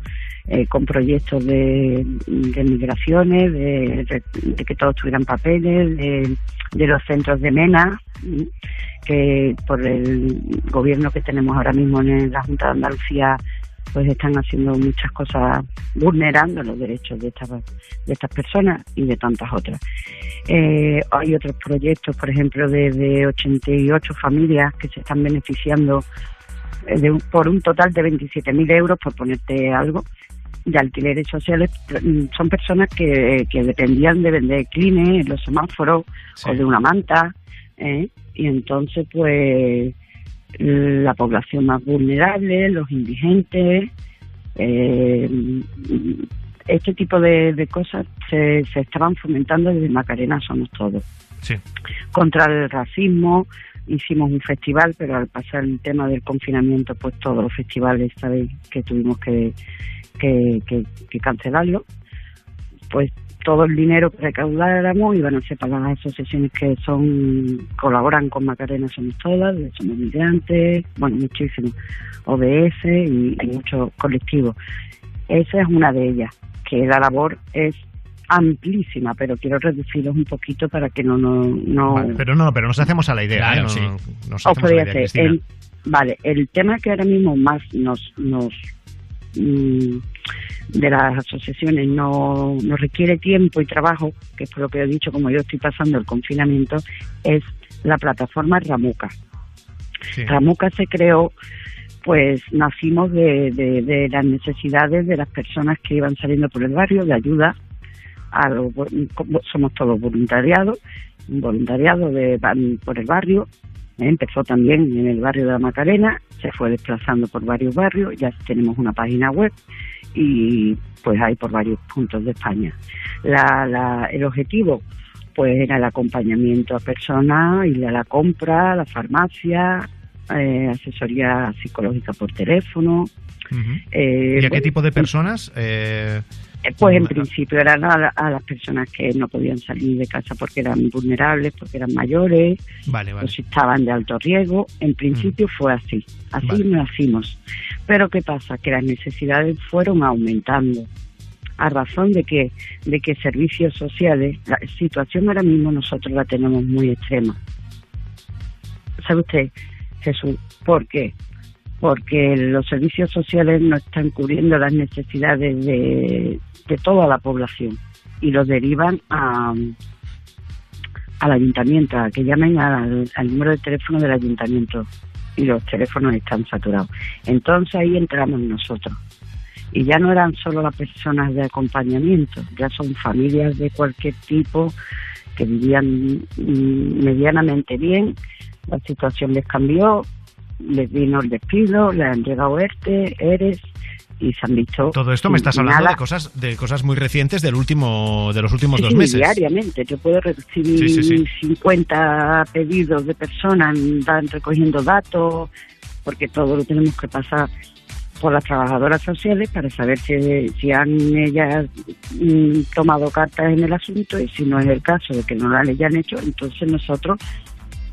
eh, con proyectos de, de migraciones, de, que todos tuvieran papeles, de, los centros de MENA, que por el gobierno que tenemos ahora mismo en la Junta de Andalucía pues están haciendo muchas cosas vulnerando los derechos de estas de estas personas y de tantas otras. Eh, hay otros proyectos, por ejemplo, de, de 88 familias que se están beneficiando eh, de un- por un total de 27.000 euros, por ponerte algo, de alquileres sociales. Son personas que, que dependían de vender clines los semáforos o de una manta, ¿eh? y entonces, pues, la población más vulnerable, los indigentes, eh, este tipo de, de cosas se, se estaban fomentando desde Macarena Somos Todos. Sí. Contra el racismo hicimos un festival, pero al pasar el tema del confinamiento, pues todos los festivales, sabéis que tuvimos que, que, que, que cancelarlo. Pues todo el dinero que recaudáramos iban a ser para las asociaciones que son colaboran con Macarena Somos Todas, Somos Migrantes, bueno, muchísimos, OBS y hay muchos colectivos. Esa es una de ellas, que la labor es amplísima, pero quiero reducirlos un poquito para que no... no, no Vale, pero no, pero nos hacemos a la idea, Claro, ¿eh? No- sí. nos os hacemos a podría la idea. El, vale, el tema que ahora mismo más nos, nos de las asociaciones no, nos requiere tiempo y trabajo, que es por lo que he dicho, como yo estoy pasando el confinamiento, es la plataforma Ramuca. Ramuca se creó, pues nacimos de, de, de las necesidades de las personas que iban saliendo por el barrio, de ayuda a los somos todos voluntariados, un voluntariado de, por el barrio, ¿eh? empezó también en el barrio de la Macarena, se fue desplazando por varios barrios, ya tenemos una página web y pues hay por varios puntos de España. La, la, el objetivo pues era el acompañamiento a personas, ir a la compra, a la farmacia, eh, asesoría psicológica por teléfono. eh, ¿Y a qué bueno, tipo de personas? Eh, Pues en principio eran a, a las personas que no podían salir de casa porque eran vulnerables, porque eran mayores, Vale, si estaban de alto riesgo. En principio fue así, así Vale. nacimos. Pero ¿qué pasa? Que las necesidades fueron aumentando a razón de que de que servicios sociales, la situación ahora mismo nosotros la tenemos muy extrema. ¿Sabe usted, Jesús? ¿Por qué? Porque los servicios sociales no están cubriendo las necesidades de, toda la población y los derivan a, al ayuntamiento, a que llamen al, al número de teléfono del ayuntamiento y los teléfonos están saturados. Entonces ahí entramos nosotros Y ya no eran solo las personas de acompañamiento, ya son familias de cualquier tipo que vivían mm, medianamente bien, la situación les cambió, les vino el despido, le han llegado ERTE, ERES y se han visto... Todo esto me estás hablando nada. de cosas, de cosas muy recientes del último, de los últimos Sí, dos sí, meses. diariamente. Yo puedo recibir Sí, sí, sí. 50 pedidos de personas, van recogiendo datos, porque todo lo tenemos que pasar por las trabajadoras sociales para saber si, si han ellas mm, tomado cartas en el asunto y si no es el caso de que no la hayan hecho, entonces nosotros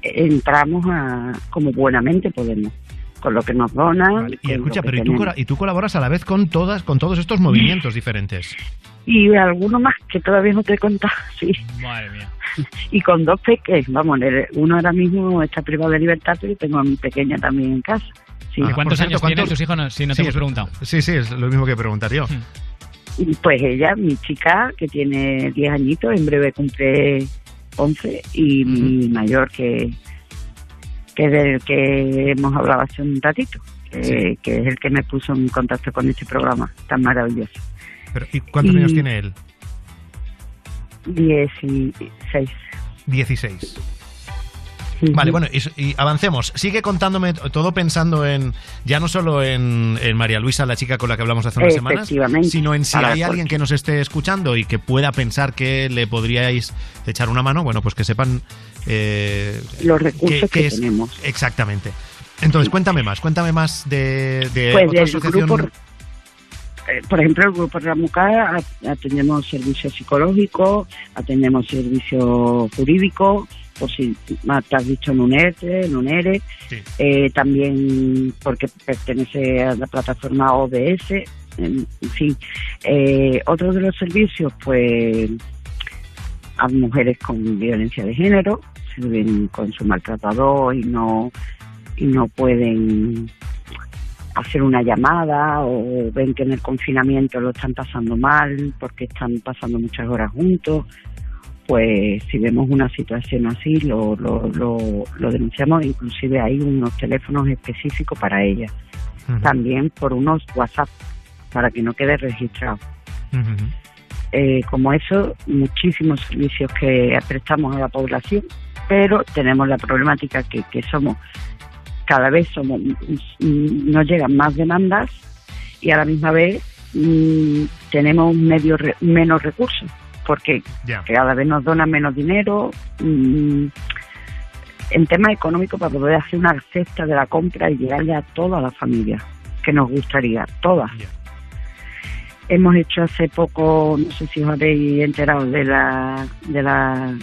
entramos a como buenamente podemos con lo que nos donan Y escucha, pero ¿y tú, y tú colaboras a la vez con todas, con todos estos movimientos diferentes. y alguno más que todavía no te he contado sí Madre mía. y con dos peques, vamos, uno ahora mismo está privado de libertad, pero yo tengo a mi pequeña también en casa. Sí. ¿Y cuántos cierto, años tienen ¿cuántos- tus hijos? No, si no te Sí, hemos preguntado. Sí, sí, es lo mismo que preguntar yo. Y Pues ella, mi chica, que tiene 10 añitos, en breve cumple 11, y mi mayor, que, que es del que hemos hablado hace un ratito, que, que es el que me puso en contacto con este programa tan maravilloso. Pero, ¿Y cuántos Y- años tiene él? 16. 16. Vale, bueno, y, y avancemos. Sigue contándome todo pensando en, ya no solo en, en María Luisa, la chica con la que hablamos hace unas semanas, sino en si hay alguien que nos esté escuchando y que pueda pensar que le podríais echar una mano, bueno, pues que sepan eh, Los recursos que es- tenemos. Exactamente. Entonces, cuéntame más, cuéntame más de, de Pues otra asociación. grupo, por ejemplo, el grupo Ramuca a- atendemos servicio psicológico, atendemos servicio jurídico, por si te has dicho en un ERTE, en un ERE, eh, también porque pertenece a la plataforma OBS, en, fin. Eh, otro de los servicios, pues, a mujeres con violencia de género, si viven con su maltratador y no y no pueden hacer una llamada o ven que en el confinamiento lo están pasando mal porque están pasando muchas horas juntos, pues si vemos una situación así lo, lo, lo, lo denunciamos, inclusive hay unos teléfonos específicos para ellas, también por unos WhatsApp para que no quede registrado. Eh, como eso, muchísimos servicios que prestamos a la población, pero tenemos la problemática que, que somos, cada vez somos, mm, nos llegan más demandas y a la misma vez mm, tenemos medio re- menos recursos, porque cada vez nos donan menos dinero. mm, en tema económico para poder hacer una cesta de la compra y llegarle a toda la familia que nos gustaría, todas. Hemos hecho hace poco, no sé si os habéis enterado de la, de la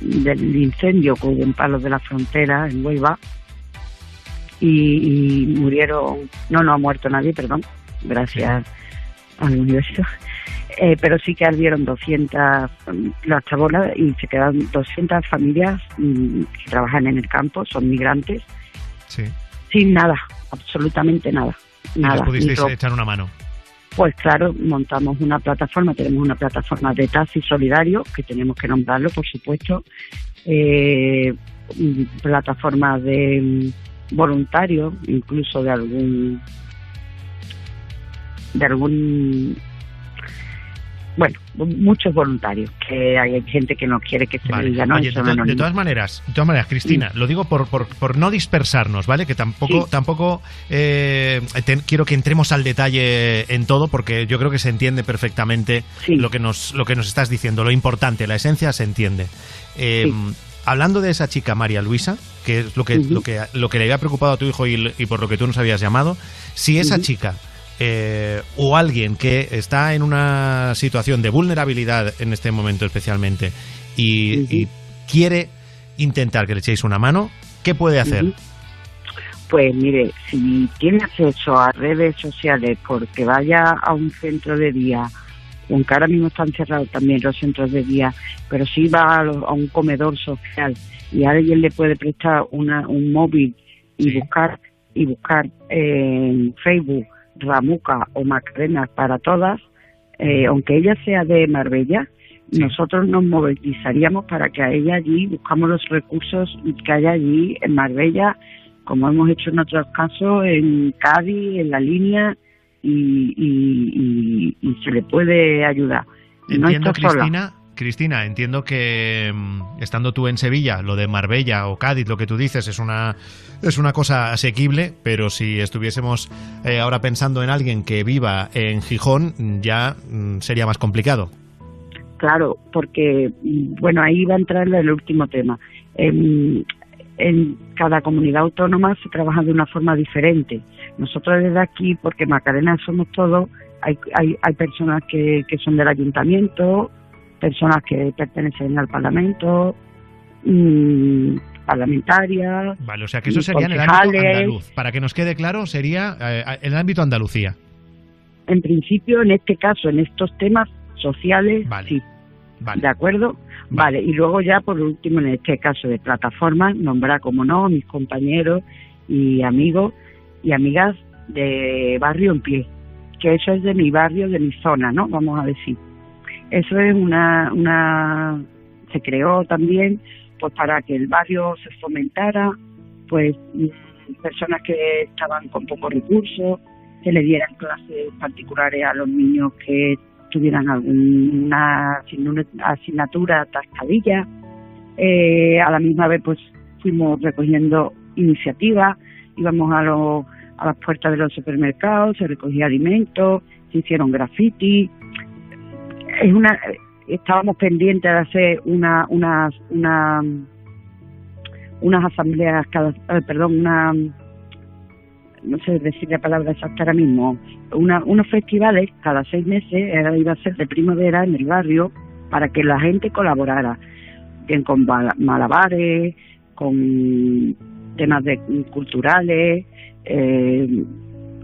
del incendio que hubo en Palos de la Frontera, en Huelva, y, y murieron, no, no ha muerto nadie, perdón, gracias al universo, Eh, pero sí que ardieron 200 mm, las chabolas y se quedaron 200 familias mm, que trabajan en el campo, son migrantes, Sí. sin nada, absolutamente nada. Nada, pudisteis echar una mano. pues claro, montamos una plataforma, tenemos una plataforma de taxi solidario, que tenemos que nombrarlo, por supuesto, eh, mm, plataforma de voluntarios, incluso de algún, de algún, bueno, muchos voluntarios, que hay gente que no quiere que se le diga, no, Oye, de, todas maneras, de todas maneras, Cristina, lo digo por, por, por no dispersarnos, ¿vale? Que tampoco, Sí. tampoco eh, te- quiero que entremos al detalle en todo, porque yo creo que se entiende perfectamente lo que nos, lo que nos estás diciendo, lo importante, la esencia se entiende. Eh, Hablando de esa chica María Luisa, que es lo que, lo que, lo que le había preocupado a tu hijo y, y por lo que tú nos habías llamado, si esa chica eh, o alguien que está en una situación de vulnerabilidad en este momento especialmente y, y quiere intentar que le echéis una mano, ¿qué puede hacer? Pues mire, si tiene acceso a redes sociales porque vaya a un centro de día, aunque ahora mismo están cerrados también los centros de día, pero si va a, lo- a un comedor social y alguien le puede prestar una, un móvil y buscar y buscar en Facebook Ramuca o Macarena para todas, eh, aunque ella sea de Marbella, nosotros nos movilizaríamos para que a ella allí buscamos los recursos que haya allí en Marbella, como hemos hecho en otros casos, en Cádiz, en la línea, y, y, y- y se le puede ayudar. no Entiendo, sola. Cristina, Cristina, entiendo que mm, estando tú en Sevilla, lo de Marbella o Cádiz, lo que tú dices, es una, es una cosa asequible, pero si estuviésemos eh, ahora pensando en alguien que viva en Gijón, ya mm, sería más complicado. Claro, porque, mm, bueno, ahí va a entrar el último tema. En, en cada comunidad autónoma se trabaja de una forma diferente. Nosotros desde aquí, porque Macarena somos todos, hay, hay, hay personas que, que son del ayuntamiento, personas que pertenecen al parlamento, mm, parlamentarias. Vale, o sea que eso sería en el ámbito andaluz. Para que nos quede claro, sería eh, en el ámbito Andalucía. En principio, en este caso, en estos temas sociales, sí. ¿De acuerdo? Vale. y luego ya por último, en este caso de plataformas, nombrar, como no, a mis compañeros y amigos y amigas de Barrio en Pie, que eso es de mi barrio, de mi zona, ¿no? Vamos a decir. Eso es una, una se creó también pues para que el barrio se fomentara, pues personas que estaban con pocos recursos, que le dieran clases particulares a los niños que tuvieran alguna asignatura atascadilla. Eh, a la misma vez, pues fuimos recogiendo iniciativas, íbamos a, los a las puertas de los supermercados, se recogía alimentos, se hicieron graffiti. Es una, estábamos pendientes de hacer una, unas, una, unas asambleas, cada, eh, perdón, una, no sé decir la palabra exacta ahora mismo, una, unos festivales cada seis meses, ahora iba a ser de primavera en el barrio, para que la gente colaborara, bien con malabares, con temas de culturales, eh,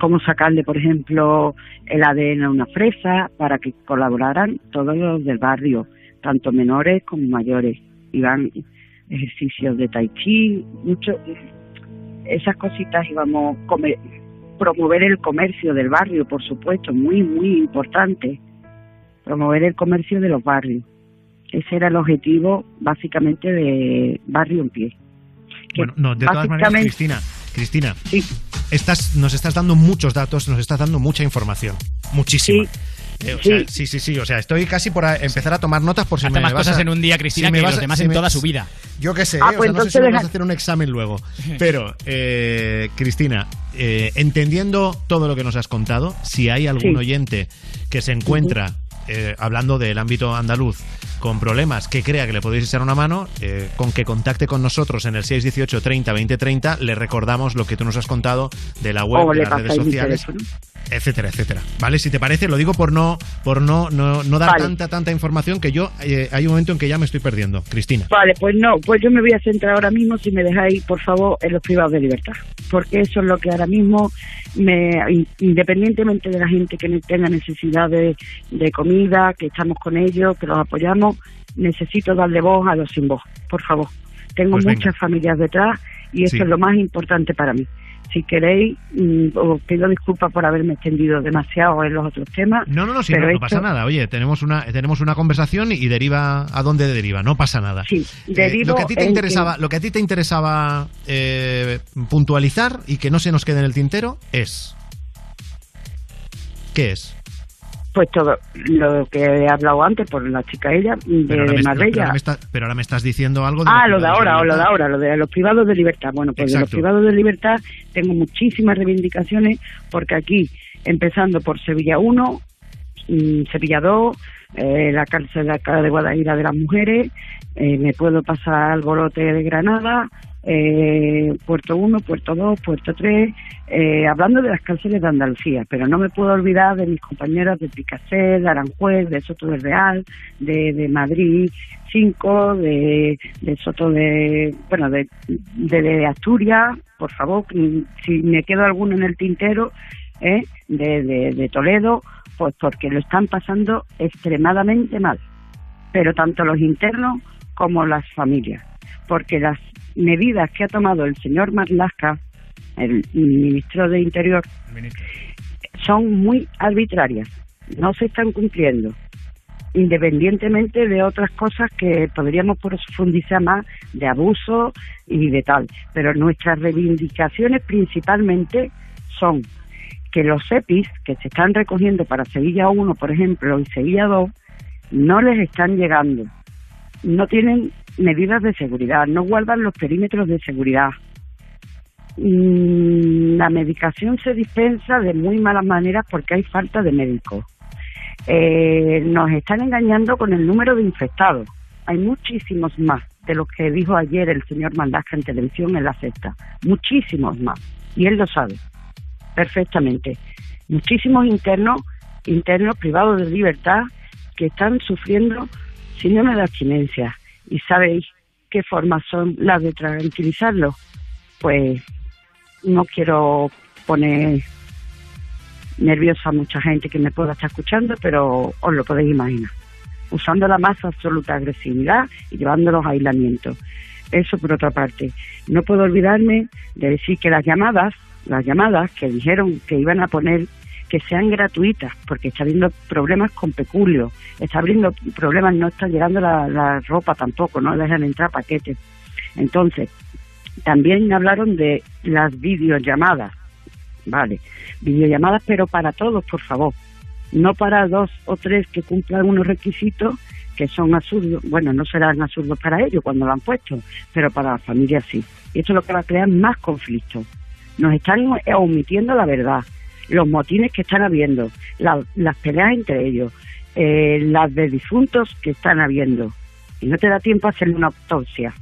cómo sacarle, por ejemplo, el ADN a una fresa, para que colaboraran todos los del barrio, tanto menores como mayores. Iban ejercicios de tai chi, mucho, esas cositas íbamos comer, promover el comercio del barrio, por supuesto, muy, muy importante. Promover el comercio de los barrios. Ese era el objetivo, básicamente, de Barrio en Pie. Bueno, no, de todas maneras, Cristina, Cristina, estás, nos estás dando muchos datos, nos estás dando mucha información, muchísima. Eh, o sea, sí, sí, sí, o sea, estoy casi por a- empezar a tomar notas por si Hace me más vas cosas a- en un día, Cristina, me que vas los a- demás si en me- toda su vida. Yo qué sé, Ah, eh, o pues sea, no sé entonces si me deja- vas a hacer un examen luego. Pero, eh, Cristina, eh, entendiendo todo lo que nos has contado, si hay algún Sí. oyente que se encuentra, eh, hablando del ámbito andaluz, con problemas que crea que le podéis echar una mano, eh, con que contacte con nosotros en el 618 30 20 30, le recordamos lo que tú nos has contado de la web, de las redes sociales. Etcétera, etcétera. ¿Vale? Si te parece, lo digo por no por no no, no dar Vale. tanta tanta información que yo eh, hay un momento en que ya me estoy perdiendo. Cristina. Vale, pues no, pues yo me voy a centrar ahora mismo, si me dejáis, por favor, en los privados de libertad. Porque eso es lo que ahora mismo, me, in- independientemente de la gente que tenga necesidad de, de comida, que estamos con ellos, que los apoyamos, necesito darle voz a los sin voz, por favor. Tengo Pues venga. muchas familias detrás y eso Sí. es lo más importante para mí. Si queréis, mm, os pido disculpas por haberme extendido demasiado en los otros temas. No, no, no, sí, no, no esto- pasa nada. Oye, tenemos una tenemos una conversación y deriva a dónde deriva, no pasa nada. Sí, Eh, lo que a ti te interesaba, que- lo que a ti te interesaba eh, puntualizar y que no se nos quede en el tintero es ¿Qué es? Pues todo lo que he hablado antes por la chica ella de, Pero me, de pero Marbella. ahora me está- pero ahora me estás diciendo algo de Ah, lo de ahora, o lo de ahora, lo de los privados de libertad. Bueno, pues de los privados de libertad tengo muchísimas reivindicaciones porque aquí, empezando por Sevilla 1, mm, Sevilla 2, eh, la cárcel de Guadaira de las mujeres, eh, me puedo pasar al Bolote de Granada, eh, Puerto 1, Puerto 2, Puerto 3, eh, hablando de las cárceles de Andalucía, pero no me puedo olvidar de mis compañeras de Picassé, de Aranjuez, de Soto del Real, de, Madrid 5, de, Soto de, bueno, de, de, Asturias, por favor, si me quedo alguno en el tintero, ¿eh? de, de Toledo, pues porque lo están pasando extremadamente mal, pero tanto los internos como las familias, porque las medidas que ha tomado el señor Marlaska, el ministro de Interior, son muy arbitrarias, no se están cumpliendo, independientemente de otras cosas que podríamos profundizar más de abuso y de tal. Pero nuestras reivindicaciones principalmente son que los EPIs que se están recogiendo para Sevilla 1, por ejemplo, y Sevilla 2, no les están llegando. No tienen medidas de seguridad, no guardan los perímetros de seguridad. Mm, La medicación se dispensa de muy malas maneras porque hay falta de médicos. Eh, nos están engañando con el número de infectados. Hay muchísimos más de los que dijo ayer el señor Mandasca en televisión en la sexta. Muchísimos más. Y él lo sabe perfectamente. Muchísimos internos, internos privados de libertad que están sufriendo síndrome de abstinencia. ¿Y sabéis qué formas son las de tranquilizarlos? Pues no quiero poner nerviosa a mucha gente que me pueda estar escuchando, pero os lo podéis imaginar. Usando la más absoluta agresividad y llevándolos a aislamiento. Eso por otra parte. No puedo olvidarme de decir que las llamadas, las llamadas que dijeron que iban a poner que sean gratuitas, porque está habiendo problemas con peculio, está habiendo problemas, no está llegando la, la ropa tampoco, no dejan entrar paquetes. Entonces, también hablaron de las videollamadas, vale, videollamadas pero para todos, por favor, no para dos o tres que cumplan unos requisitos que son absurdos, bueno, no serán absurdos para ellos cuando lo han puesto, pero para la familia sí. Y esto es lo que va a crear más conflictos. Nos están omitiendo la verdad, los motines que están habiendo, la- las peleas entre ellos, eh, las de difuntos que están habiendo. Y no te da tiempo a hacerle una autopsia,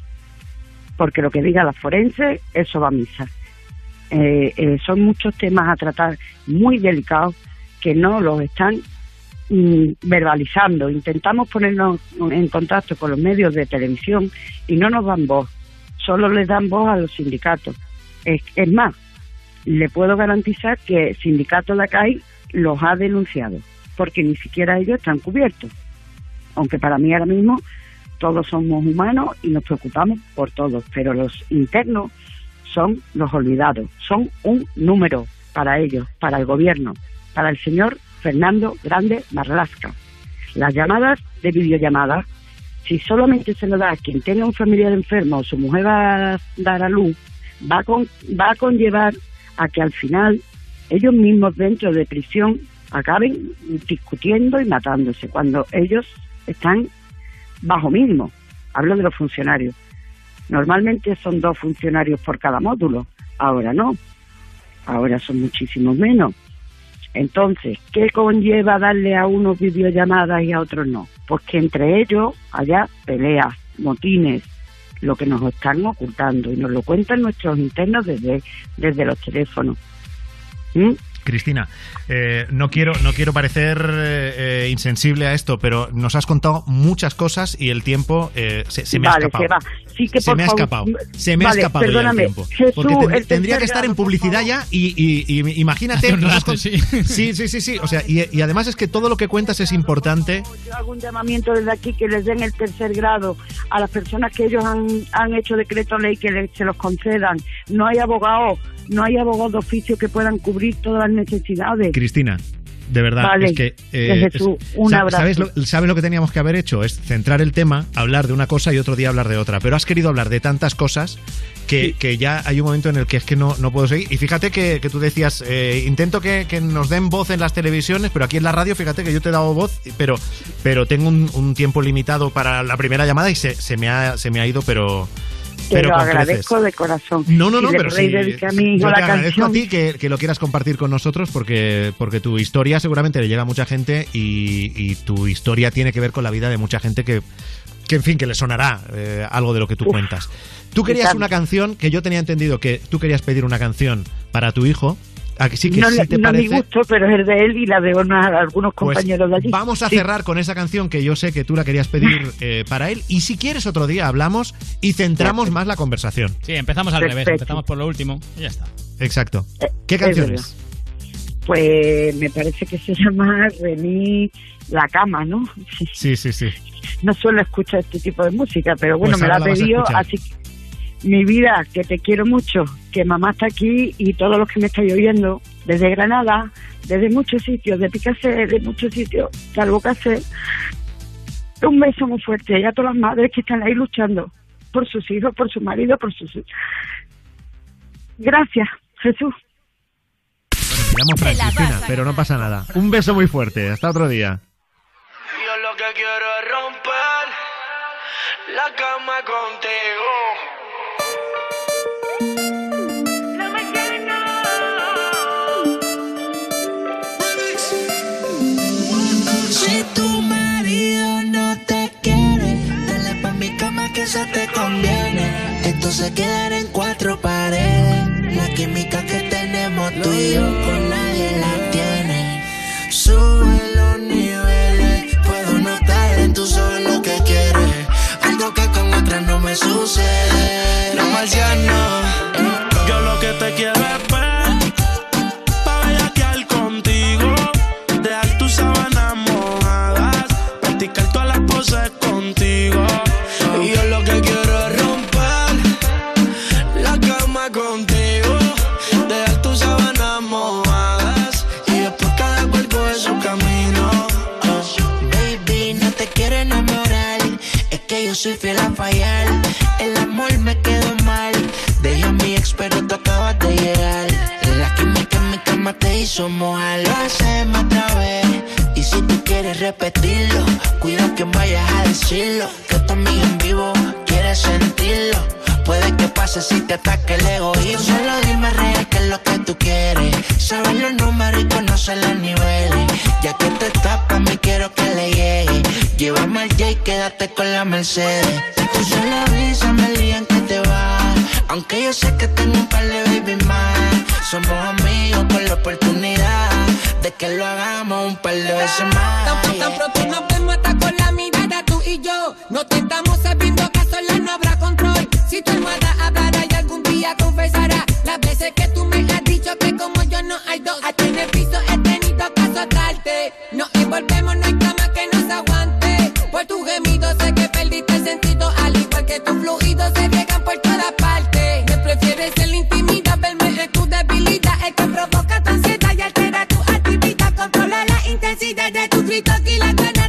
porque lo que diga la forense, eso va a misa. Eh, eh, son muchos temas a tratar muy delicados que no los están mm, verbalizando. Intentamos ponernos en contacto con los medios de televisión y no nos dan voz, solo les dan voz a los sindicatos. Es, es más, le puedo garantizar que el sindicato acá los ha denunciado, porque ni siquiera ellos están cubiertos. Aunque para mí ahora mismo todos somos humanos y nos preocupamos por todos, pero los internos son los olvidados, son un número para ellos, para el gobierno, para el señor Fernando Grande Marlasca. Las llamadas de videollamadas, si solamente se lo da a quien tenga un familiar enfermo o su mujer va a dar a luz, va a, con- va a conllevar a que al final ellos mismos dentro de prisión acaben discutiendo y matándose cuando ellos están bajo mínimo. Hablo de los funcionarios. Normalmente son dos funcionarios por cada módulo, ahora no, ahora son muchísimos menos. Entonces, ¿qué conlleva darle a unos videollamadas y a otros no? Pues que entre ellos haya peleas, motines, lo que nos están ocultando y nos lo cuentan nuestros internos desde, desde los teléfonos. ¿Mm? Cristina, eh, no quiero no quiero parecer eh, eh, insensible a esto, pero nos has contado muchas cosas y el tiempo eh, se, se me vale, ha escapado. se va. Sí que se me ha escapado. Se me Vale, ha escapado ya el perdóname. tiempo. Jesús, Porque el tendría que estar en publicidad ya y, y- y imagínate. Has sí. sí, sí, sí, sí. O sea, y, y además es que todo lo que cuentas es importante. Yo hago un llamamiento desde aquí que les den el tercer grado a las personas que ellos han, han hecho decreto ley que le- se los concedan. No hay abogados, no hay abogados de oficio que puedan cubrir todas las necesidades. Cristina, de verdad, Vale, es que... de Jesús, un. ¿sabes lo, ¿Sabes lo que teníamos que haber hecho? Es centrar el tema, hablar de una cosa y otro día hablar de otra. Pero has querido hablar de tantas cosas que, que ya hay un momento en el que es que no, no puedo seguir. Y fíjate que, que tú decías, eh, intento que, que nos den voz en las televisiones, pero aquí en la radio, fíjate que yo te he dado voz, pero, pero tengo un, un tiempo limitado para la primera llamada y se, se, me, ha, se me ha ido, pero... Te pero lo creces. agradezco de corazón. No, no, Si no, pero sí, a mi hijo yo la te agradezco canción. a ti que, que lo quieras compartir con nosotros porque, porque tu historia seguramente le llega a mucha gente y, y tu historia tiene que ver con la vida de mucha gente que, que en fin, que le sonará eh, algo de lo que tú Uf. cuentas. Tú querías una canción que yo tenía entendido que tú querías pedir una canción para tu hijo. ¿A que sí que no sí te no a mi parece? gusto, pero es de él y la de una- algunos Pues compañeros de allí. Vamos a Sí. cerrar con esa canción que yo sé que tú la querías pedir eh, para él. Y si quieres otro día hablamos y centramos más la conversación. Sí, empezamos al revés, empezamos por lo último y ya está. Exacto. ¿Qué es canción verdad. es? Pues me parece que se llama Rení La Cama, ¿no? Sí, sí, sí. No suelo escuchar este tipo de música, pero bueno, Pues me la ha pedido, así que mi vida, que te quiero mucho, que mamá está aquí y todos los que me estáis oyendo, desde Granada, desde muchos sitios, de Picasso, de muchos sitios, de Albocácer, un beso muy fuerte y a todas las madres que están ahí luchando por sus hijos, por su marido, por sus... Gracias, Jesús. llamo Francistina, a pero no pasa nada. Un beso muy fuerte. Hasta otro día. Yo lo que quiero es romper la cama contigo. Tu marido no te quiere, dale pa' mi cama que eso te conviene. Esto se quedará en cuatro paredes. La química que tenemos tú y yo con nadie la tiene. Sube los niveles, puedo notar en tus ojos lo que quieres. Algo que con otras no me sucede. No marciano. Yo lo que te quiero es soy fiel a fallar. El amor me quedó mal, dejé a mi ex pero tú acabas de llegar. La química en mi cama te hizo mojar, lo hacemos otra vez. Y si tú quieres repetirlo, cuida que vayas a decirlo. Que tu amiga en vivo quiere sentirlo. Puede que pase si te ataque el egoísmo. Solo dime real qué es lo que tú quieres. Sabes los números y conocer los niveles. Ya que te tapa, me quiero que le llegue. Llévame al J quédate con la Mercedes. Tú solo avísame el día que te vas. Aunque yo sé que tengo un par de baby más. Somos amigos con la oportunidad de que lo hagamos un par de veces más. Tan, tan pronto nos vemos hasta con la mirada tú y yo. No te estamos sabiendo que a solas no habrá control. Si tu almohada hablará y algún día confesará las veces que tú me has dicho que como yo no hay dos. Aquí en el piso he tenido que azotarte. Nos intensidad de tus gritos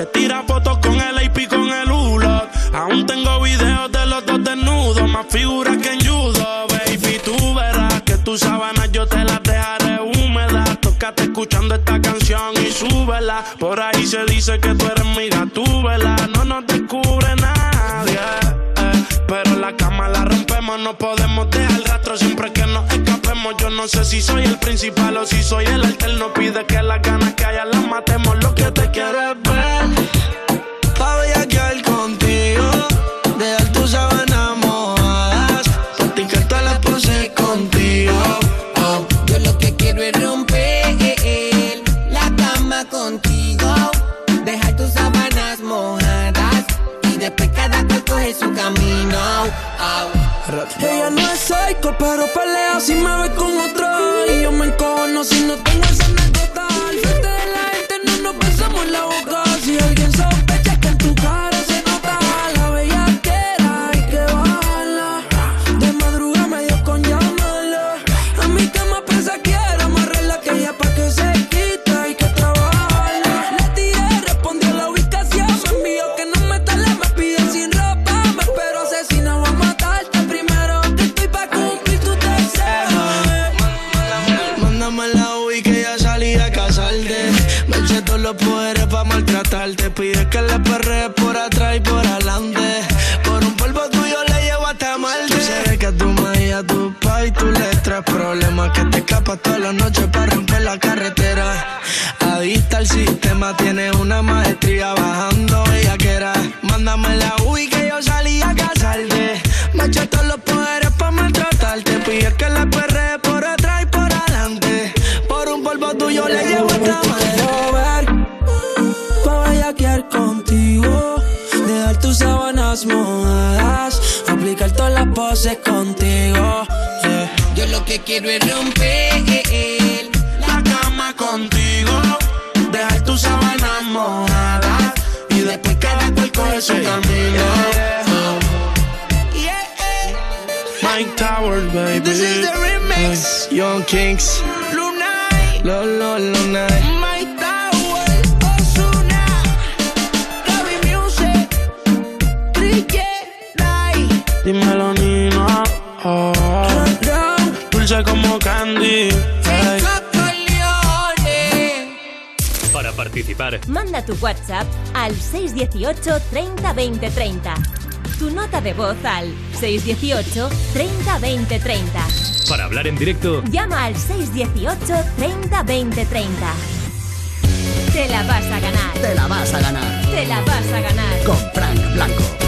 Se tira fotos con el AP con el hulo. Aún tengo videos de los dos desnudos. Más figuras que en judo, baby. Tú verás que tus sábanas yo te las dejaré húmedas. Tócate escuchando esta canción y súbela. Por ahí se dice que tú eres mi gatúbela. No nos descubre nadie. eh. Pero la cama la rompemos, no podemos dejar rastro siempre que nos escapemos. Yo no sé si soy el principal o si soy el alterno. Pide que las ganas que haya las matemos. Lo que te quiero es ver. Pero pelea si me ve con otro. Y yo me tengo Pide que le perre por atrás y por adelante. Por un polvo tuyo le llevo hasta Marte. Tú sabes que a tu y a tu pa' y tú le traes problemas. Que te escapas todas las noches para romper la carretera. Adicta al sistema, tiene una maestría bajando quiero es romper la cama contigo, dejar tus sábanas mojadas y después cada cual coge su camino. Mike Towers, baby. This is the remix. Young Kings. Lunay. Lo, lo, Lunay. Participar, Manda tu WhatsApp al 618 30 20 30. Tu nota de voz al 618 30 20 30. para hablar en directo, Llama al 618 30 20 30. Te la vas a ganar. Te la vas a ganar Te la vas a ganar. con Frank Blanco.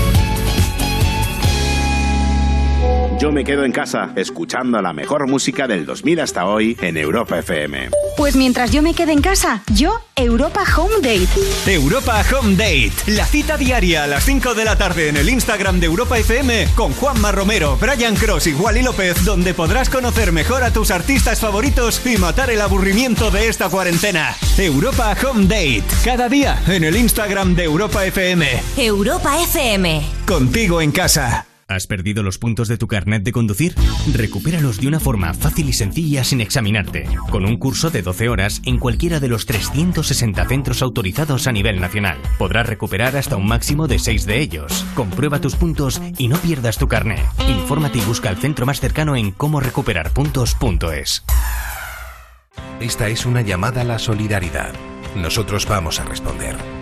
Yo me quedo en casa escuchando la mejor música del 2000 hasta hoy en Europa FM. Pues mientras yo me quede en casa, yo Europa Home Date. Europa Home Date, la cita diaria a las 5 de la tarde en el Instagram de Europa FM con Juanma Romero, Brian Cross y Wally López, donde podrás conocer mejor a tus artistas favoritos y matar el aburrimiento de esta cuarentena. Europa Home Date, cada día en el Instagram de Europa FM. Europa FM. Contigo en casa. ¿Has perdido los puntos de tu carnet de conducir? Recupéralos de una forma fácil y sencilla sin examinarte, con un curso de 12 horas en cualquiera de los 360 centros autorizados a nivel nacional. Podrás recuperar hasta un máximo de 6 de ellos. Comprueba tus puntos y no pierdas tu carnet. Infórmate y busca el centro más cercano en cómo recuperar puntos.es. Esta es una llamada a la solidaridad. Nosotros vamos a responder.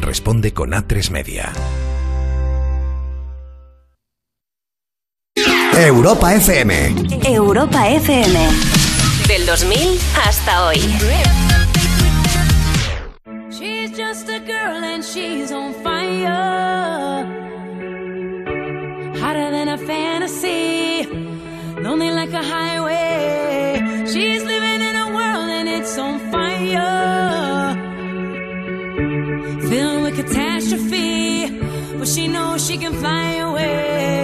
responde con A3 Media. Europa FM. Europa FM. Del 2000 hasta hoy. She's just a girl and she's on fire. Hotter than a fantasy. Lonely like a highway. She's living in a world and it's on fire. know she can fly away.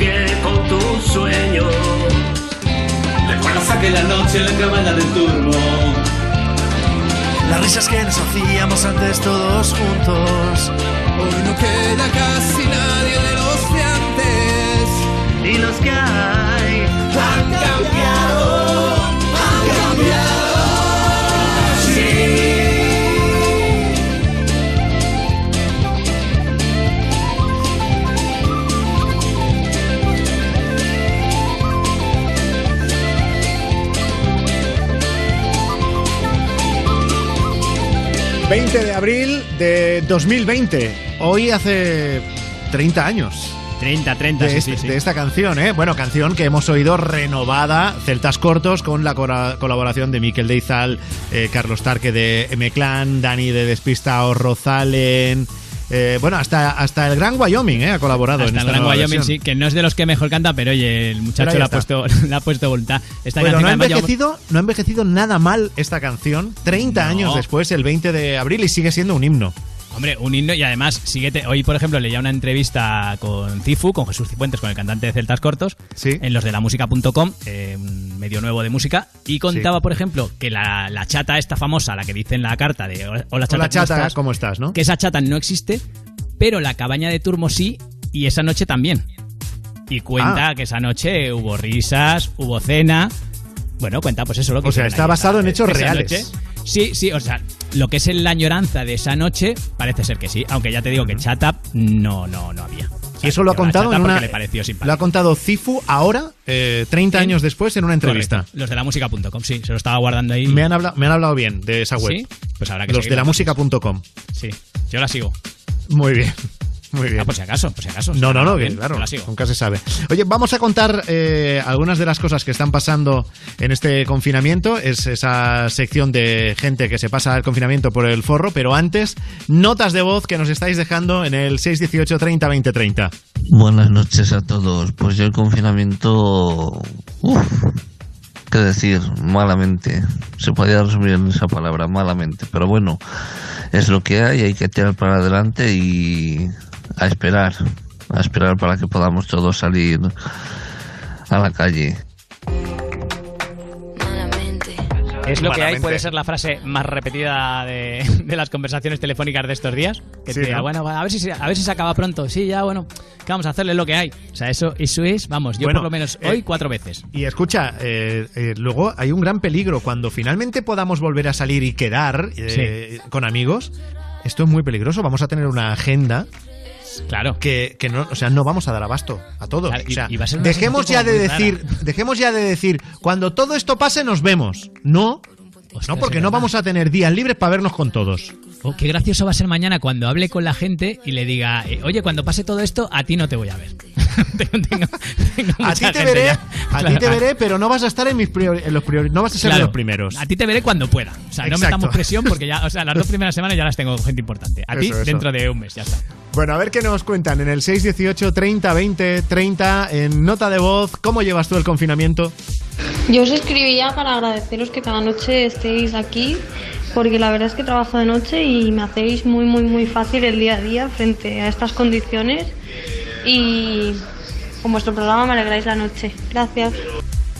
sigue con tus sueños. ¿Recuerdas aquella noche en la cabaña del turbo? Las risas que nos hacíamos antes todos juntos. Hoy no queda casi nadie de los de antes. Y los que hay Han cambiado, han cambiado, 20 de abril de 2020. Hoy hace 30 años. 30, 30, de, sí, este- sí, sí. de esta canción, ¿eh? Bueno, canción que hemos oído renovada, Celtas Cortos, con la colaboración de Miquel Deizal, eh, Carlos Tarque de M-Clan, Dani de Despistao, Rozalen. Eh, bueno, hasta, hasta el Gran Wyoming ¿eh? ha colaborado Hasta en el esta Gran Wyoming, versión. sí, que no es de los que mejor canta, pero oye, el muchacho le ha, puesto, le ha puesto voluntad. Esta Bueno, ha, no ha envejecido nada mal esta canción, 30 años después, el 20 de abril, y sigue siendo un himno. Hombre, un himno y además, síguete. Hoy, por ejemplo, leía una entrevista con Cifu, con Jesús Cifuentes, con el cantante de Celtas Cortos, en los de la música.com, eh, un medio nuevo de música, y contaba, por ejemplo, que la, la chata esta famosa, la que dice en la carta de Hola chata, Hola ¿cómo chata, estás?", ¿cómo estás? ¿no? que esa chata no existe, pero la cabaña de Turmo sí, y esa noche también. Y cuenta Ah. que esa noche hubo risas, hubo cena. Bueno, cuenta pues eso lo que O sea, está basado en hechos esa reales. noche. Sí, sí, o sea, lo que es en la añoranza de esa noche parece ser que sí, aunque ya te digo que chata no, no, no había. Y eso lo ha contado en una. le pareció Lo ha contado Cifu ahora, eh, 30 En- años después, en una entrevista. Correcto. Los de la música.com, sí, se lo estaba guardando ahí. Me han, hablado, me han hablado bien de esa web. ¿Sí? Pues habrá que Los de la música.com. Sí, yo la sigo. Muy bien. Muy bien. Ah, por si acaso, por si acaso. No, no, no, que Bien, claro, nunca se sabe. Oye, vamos a contar eh, algunas de las cosas que están pasando en este confinamiento. Es esa sección de gente que se pasa el confinamiento por el forro, pero antes, notas de voz que nos estáis dejando en el 618 30 20 30. Buenas noches a todos. Pues yo el confinamiento... Uf, ¿Qué decir? Malamente. Se podría resumir en esa palabra, malamente. Pero bueno, es lo que hay, hay que tirar para adelante y a esperar. A esperar para que podamos todos salir a la calle. Es lo que hay, puede ser la frase más repetida de, de las conversaciones telefónicas de estos días. Que Sí, te diga, ¿no? bueno, a ver, si se, a ver si se acaba pronto. Sí, ya, bueno, ¿qué vamos a hacerle lo que hay? O sea, eso, eso es, vamos, yo Bueno, por lo menos eh, hoy cuatro veces. Y escucha, eh, eh, luego hay un gran peligro. Cuando finalmente podamos volver a salir y quedar eh, con amigos, esto es muy peligroso. Vamos a tener una agenda. Claro. Que, que no, o sea, no vamos a dar abasto a todos. Claro, O sea, y va a ser dejemos ya de decir, dejemos ya de decir, cuando todo esto pase nos vemos. No, no, porque no vamos a tener días libres para vernos con todos. Oh, qué gracioso va a ser mañana cuando hable con la gente y le diga, eh, oye, cuando pase todo esto, a ti no te voy a ver. A ti te veré, ya. a ti te veré, pero no vas a estar en mis priori- en los priori- no vas a ser de los primeros. A ti te veré cuando pueda. O sea, no Exacto. metamos presión porque ya, o sea, las dos primeras semanas ya las tengo con gente importante. A ti dentro de un mes, ya está. Bueno, a ver qué nos cuentan en el 618 30 20 30 en nota de voz. ¿Cómo llevas tú el confinamiento? Yo os escribía para agradeceros que cada noche estéis aquí, porque la verdad es que trabajo de noche y me hacéis muy, muy, muy fácil el día a día frente a estas condiciones. Y con vuestro programa me alegráis la noche. Gracias.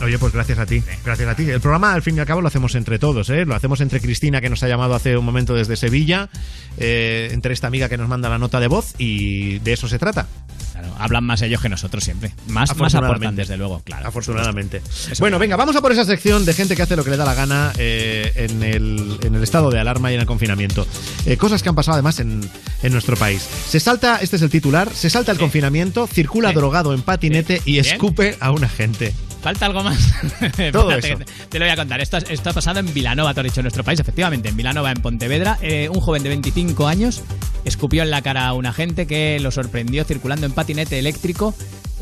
Oye, pues gracias a ti, gracias a ti. El programa, al fin y al cabo, lo hacemos entre todos, ¿eh? Lo hacemos entre Cristina, que nos ha llamado hace un momento desde Sevilla, eh, entre esta amiga que nos manda la nota de voz, y de eso se trata. Claro, hablan más ellos que nosotros siempre. Más, más aportan, desde luego, claro. Afortunadamente. Bueno, venga, vamos a por esa sección de gente que hace lo que le da la gana eh, en, el, en el estado de alarma y en el confinamiento. Eh, cosas que han pasado además en, en nuestro país. Se salta, este es el titular, se salta el confinamiento, circula drogado en patinete y escupe a un agente. ¿Falta algo más? Todo eso. Te, te lo voy a contar. Esto, esto ha pasado en Vilanova, te lo he dicho, en nuestro país. Efectivamente, en Vilanova, en Pontevedra, eh, un joven de 25 años escupió en la cara a un agente que lo sorprendió circulando en patinete eléctrico.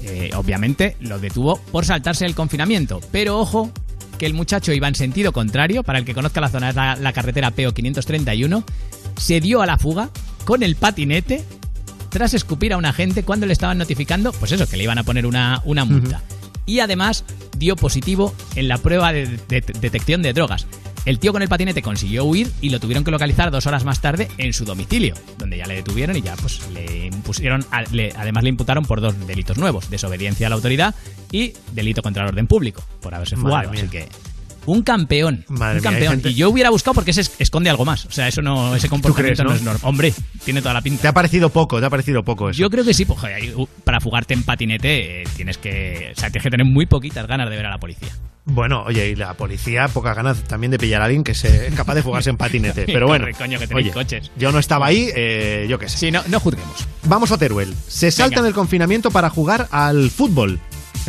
Eh, obviamente lo detuvo por saltarse el confinamiento. Pero ojo, que el muchacho iba en sentido contrario. Para el que conozca la zona, es la, la carretera PO 531. Se dio a la fuga con el patinete tras escupir a un agente cuando le estaban notificando, pues eso, que le iban a poner una, una multa. Y además dio positivo en la prueba de, de- de detección de drogas. El tío con el patinete consiguió huir y lo tuvieron que localizar dos horas más tarde en su domicilio, donde ya le detuvieron y ya pues le impusieron, le- además le imputaron por dos delitos nuevos, desobediencia a la autoridad y delito contra el orden público, por haberse fugado. Así que un campeón, Madre un mía, campeón. gente- Y yo hubiera buscado porque ese es- esconde algo más. O sea, eso no, ese comportamiento crees, no? no? es normal. Hombre, tiene toda la pinta. ¿Te ha parecido poco? ¿Te ha parecido poco eso? Yo creo que sí, pues uh, para fugarte en patinete eh, tienes que, o sea, tienes que tener muy poquitas ganas de ver a la policía. Bueno, oye, y la policía, pocas ganas también de pillar a alguien que sea capaz de fugarse en patinete. Pero bueno, coño, que oye, coches. yo no estaba ahí, eh, yo qué sé. Sí, no, no juzguemos. Vamos a Teruel. Se saltan el confinamiento para jugar al fútbol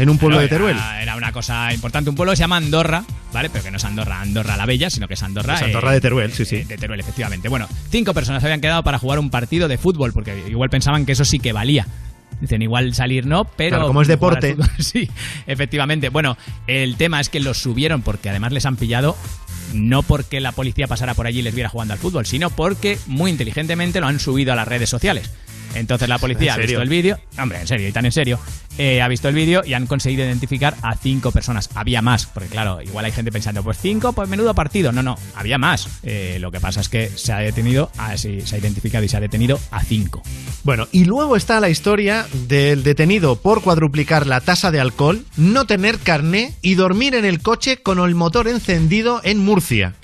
en un pueblo de Teruel. Era, era una cosa importante. Un pueblo que se llama Andorra, ¿vale? Pero que no es Andorra, Andorra la Bella, sino que es Andorra. Es Andorra de Teruel, sí, sí. De Teruel, efectivamente. Bueno, cinco personas habían quedado para jugar un partido de fútbol, porque igual pensaban que eso sí que valía. Dicen, igual salir no, pero. Claro, como es deporte. sí, efectivamente. Bueno, el tema es que los subieron porque además les han pillado. No porque la policía pasara por allí y les viera jugando al fútbol, sino porque muy inteligentemente lo han subido a las redes sociales. Entonces la policía ha visto el vídeo, hombre, en serio, y tan en serio, eh, ha visto el vídeo y han conseguido identificar a cinco personas. Había más, porque claro, igual hay gente pensando, pues cinco, pues menudo partido. No, no, había más. Eh, lo que pasa es que se ha detenido, a- sí, se ha identificado y se ha detenido a cinco. Bueno, y luego está la historia del detenido por cuadruplicar la tasa de alcohol, no tener carné y dormir en el coche con el motor encendido en Murcia.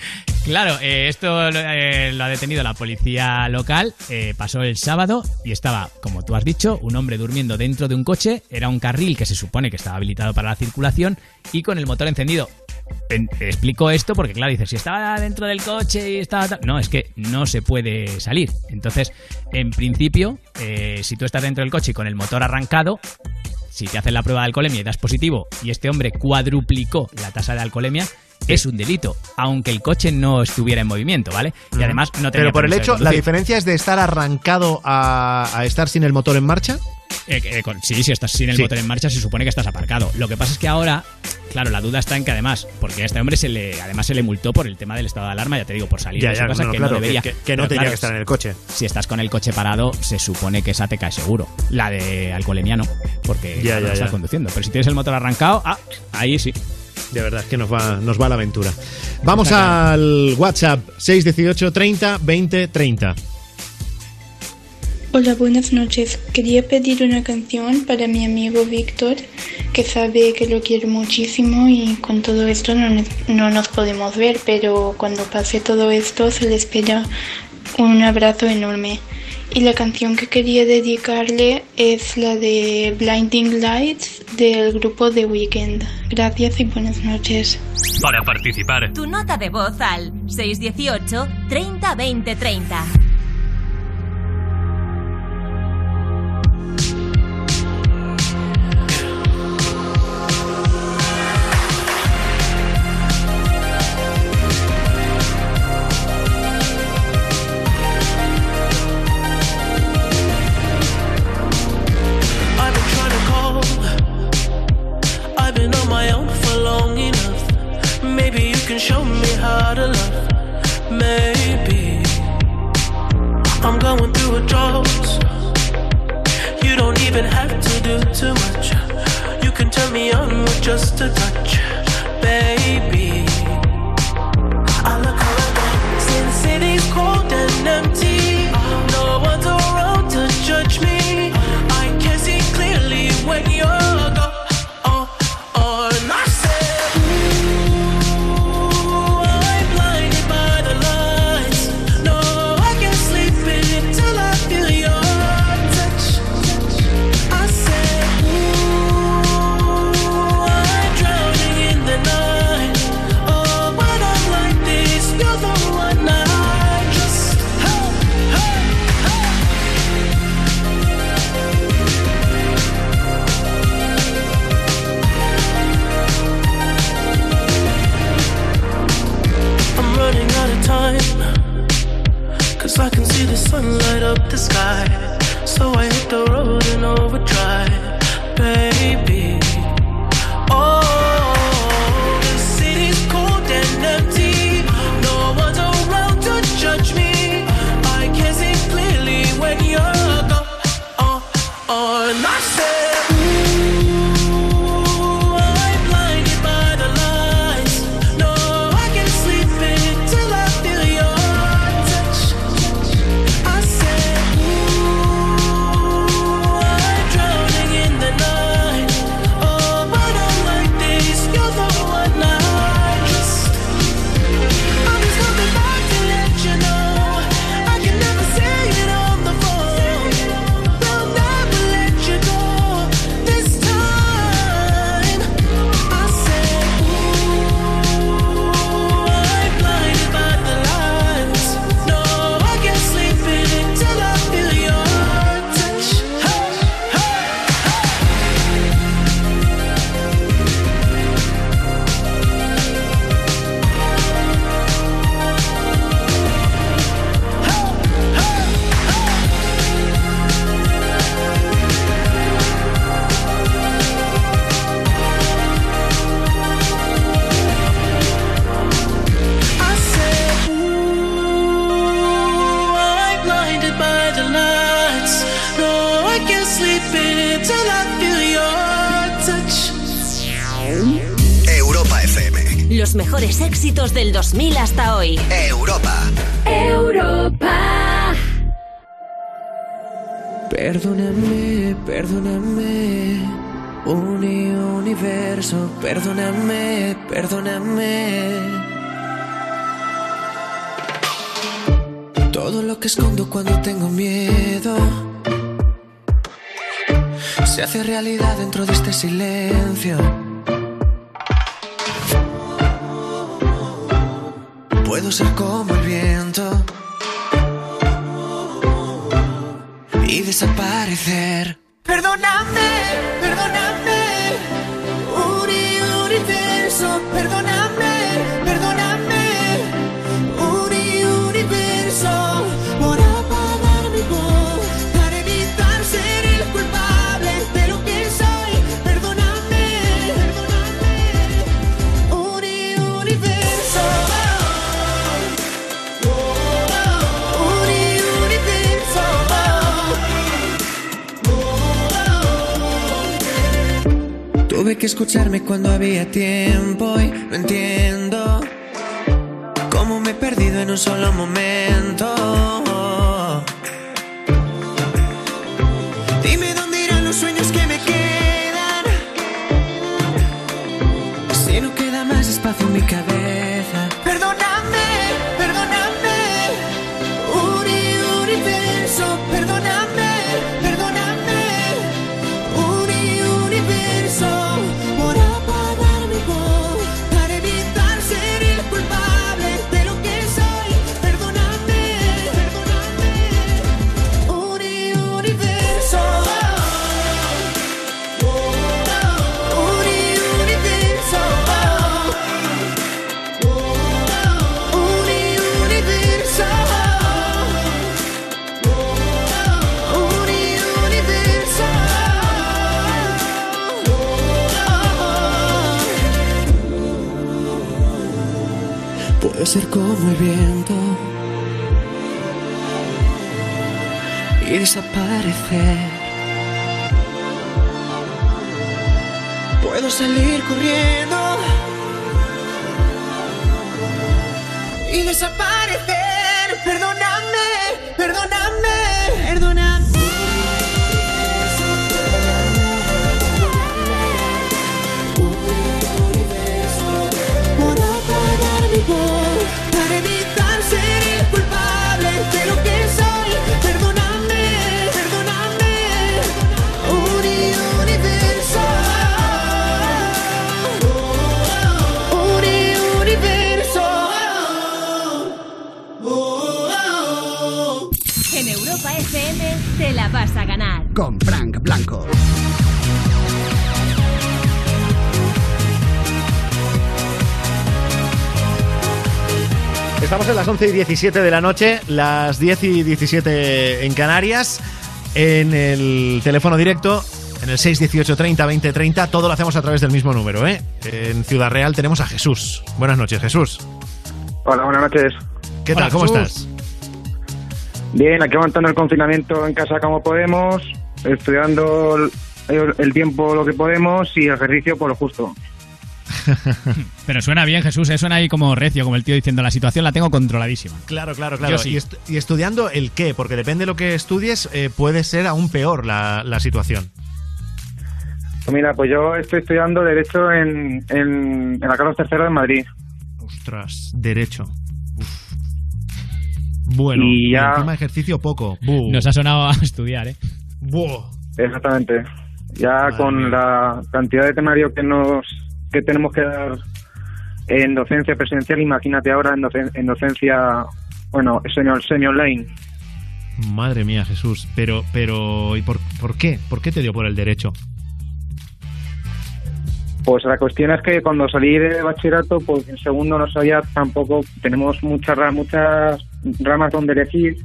Claro, eh, esto lo, ha detenido la policía local. pasó el sábado y estaba, como tú has dicho, un hombre durmiendo dentro de un coche. Era un carril que se supone que estaba habilitado para la circulación y con el motor encendido. En- explico esto porque, claro, dices, si estaba dentro del coche y estaba. No, es que no se puede salir. Entonces, en principio, eh, si tú estás dentro del coche y con el motor arrancado, si te hacen la prueba de alcoholemia y das positivo y este hombre cuadruplicó la tasa de alcoholemia, es un delito, aunque el coche no estuviera en movimiento, ¿vale? Y además no tenía Pero por el hecho, la diferencia es de estar arrancado a, a estar sin el motor en marcha. Eh, eh, con- sí, si estás sin el Sí. motor en marcha, se supone que estás aparcado. Lo que pasa es que ahora, claro, la duda está en que además, porque a este hombre se le, además se le multó por el tema del estado de alarma, ya te digo, por salir Ya, de su ya, casa, no, que claro, no debería. que- que- que no tenía claro, que estar en el coche. Si estás con el coche parado, se supone que esa te cae seguro. La de alcoholemia no, porque Ya, no estás conduciendo. Pero si tienes el motor arrancado, ah, ahí sí. De verdad que nos va, nos va la aventura. Vamos al WhatsApp 618 30 20 30. Hola, buenas noches. Quería pedir una canción para mi amigo Víctor, que sabe que lo quiero muchísimo y con todo esto no, no nos podemos ver, pero cuando pase todo esto se le espera un abrazo enorme y la canción que quería dedicarle es la de Blinding Lights del grupo The Weeknd. Gracias y buenas noches. Para participar, tu nota de voz al 618 30 20 30. even have to do too much. You can turn me on with just a touch, baby. I look around, since it is cold and empty. night. So I hit the road in overdrive, babe. silencio. todavía tiempo. Con Frank Blanco. Estamos en las 11 y 17 de la noche, las 10 y 17 en Canarias, en el teléfono directo, en el 618 30 20 30, todo lo hacemos a través del mismo número, ¿eh? En Ciudad Real tenemos a Jesús. Buenas noches, Jesús. Hola, buenas noches. ¿Qué tal? ¿Cómo estás? Bien, aquí aguantando el confinamiento en casa como podemos, estudiando el, el tiempo lo que podemos y ejercicio por lo justo. Pero suena bien, Jesús, ¿eh? suena ahí como recio, como el tío diciendo la situación la tengo controladísima. Claro, claro, claro. Sí. Y, est- y estudiando el qué, porque depende de lo que estudies, eh, puede ser aún peor la, la situación. Pues mira, pues yo estoy estudiando Derecho en, en, en la Carlos III de Madrid. Ostras, derecho. Uf. Bueno, Y ya- encima ejercicio poco. Nos ha sonado a estudiar, ¿eh? Buah. Exactamente. Ya con la cantidad de temario que nos que tenemos que dar en docencia presencial, imagínate ahora en, docen- en docencia, bueno, semi, semi online. Madre mía, Jesús. Pero, pero, ¿y por, por qué? ¿Por qué te dio por el derecho? Pues la cuestión es que cuando salí de bachillerato, pues en segundo no sabía tampoco, tenemos muchas muchas ramas donde elegir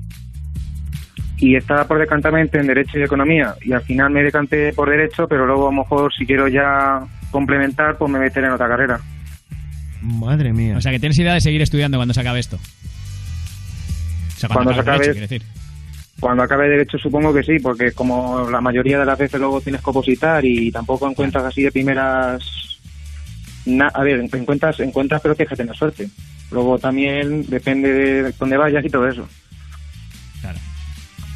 y estaba por decantarme en Derecho y Economía y al final me decanté por Derecho, pero luego a lo mejor si quiero ya complementar, pues me meteré en otra carrera. Madre mía. O sea, que tienes idea de seguir estudiando cuando se acabe esto. O sea, cuando, Cuando se acabe acabe- el derecho, decir. Cuando acabe Derecho supongo que sí, porque como la mayoría de las veces luego tienes que opositar y tampoco encuentras así de primeras... na- a ver, encuentras, encuentras pero tienes que tener suerte. Luego también depende de dónde vayas y todo eso.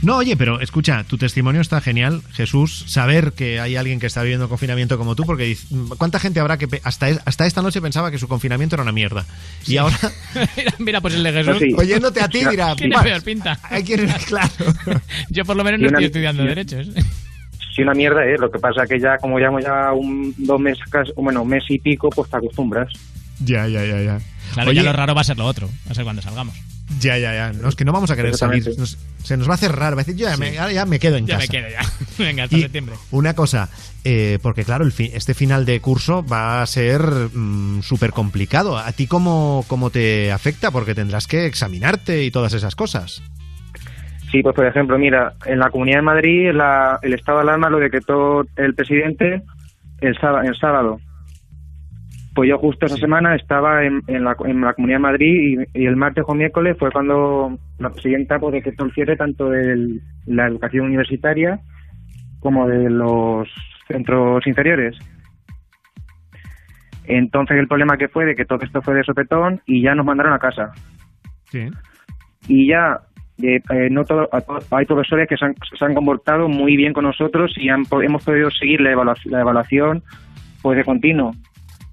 No, oye, pero escucha, tu testimonio está genial, Jesús. Saber que hay alguien que está viviendo confinamiento como tú, porque ¿cuánta gente habrá que hasta, es- hasta esta noche pensaba que su confinamiento era una mierda? Y ahora, mira, mira, pues el de Jesús. Pues sí. Oyéndote a ti dirá, Tiene "Bah, peor pinta. hay que claro. Yo por lo menos no una- estoy estudiando derechos. Sí, una mierda, ¿eh? Lo que pasa que ya, como llevamos ya un dos meses, bueno, un mes y pico, pues te acostumbras. Ya, ya, ya, ya. Claro, Oye, ya lo raro va a ser lo otro. Va a ser cuando salgamos. Ya, ya, ya. No, es que no vamos a querer salir. Nos- se nos va a hacer raro. Va a decir, yo ya, me, ya me quedo en Ya casa. me quedo ya. Venga, hasta Y septiembre. Una cosa, eh, porque claro, el fi- este final de curso va a ser mm, súper complicado. ¿A ti cómo, cómo te afecta? Porque tendrás que examinarte y todas esas cosas. Sí, pues por ejemplo, mira, en la Comunidad de Madrid la- el estado de alarma lo decretó el presidente el. El sábado. Pues yo justo esa semana estaba en, en la, en la Comunidad de Madrid y, y el martes o miércoles fue cuando la presidenta pues, decretó el cierre tanto de la educación universitaria como de los centros inferiores. Entonces el problema que fue de que todo esto fue de sopetón y ya nos mandaron a casa Sí. y ya eh, eh, no todo, hay profesores que se han, se han comportado muy bien con nosotros y han, hemos podido seguir la evaluación, la evaluación pues de continuo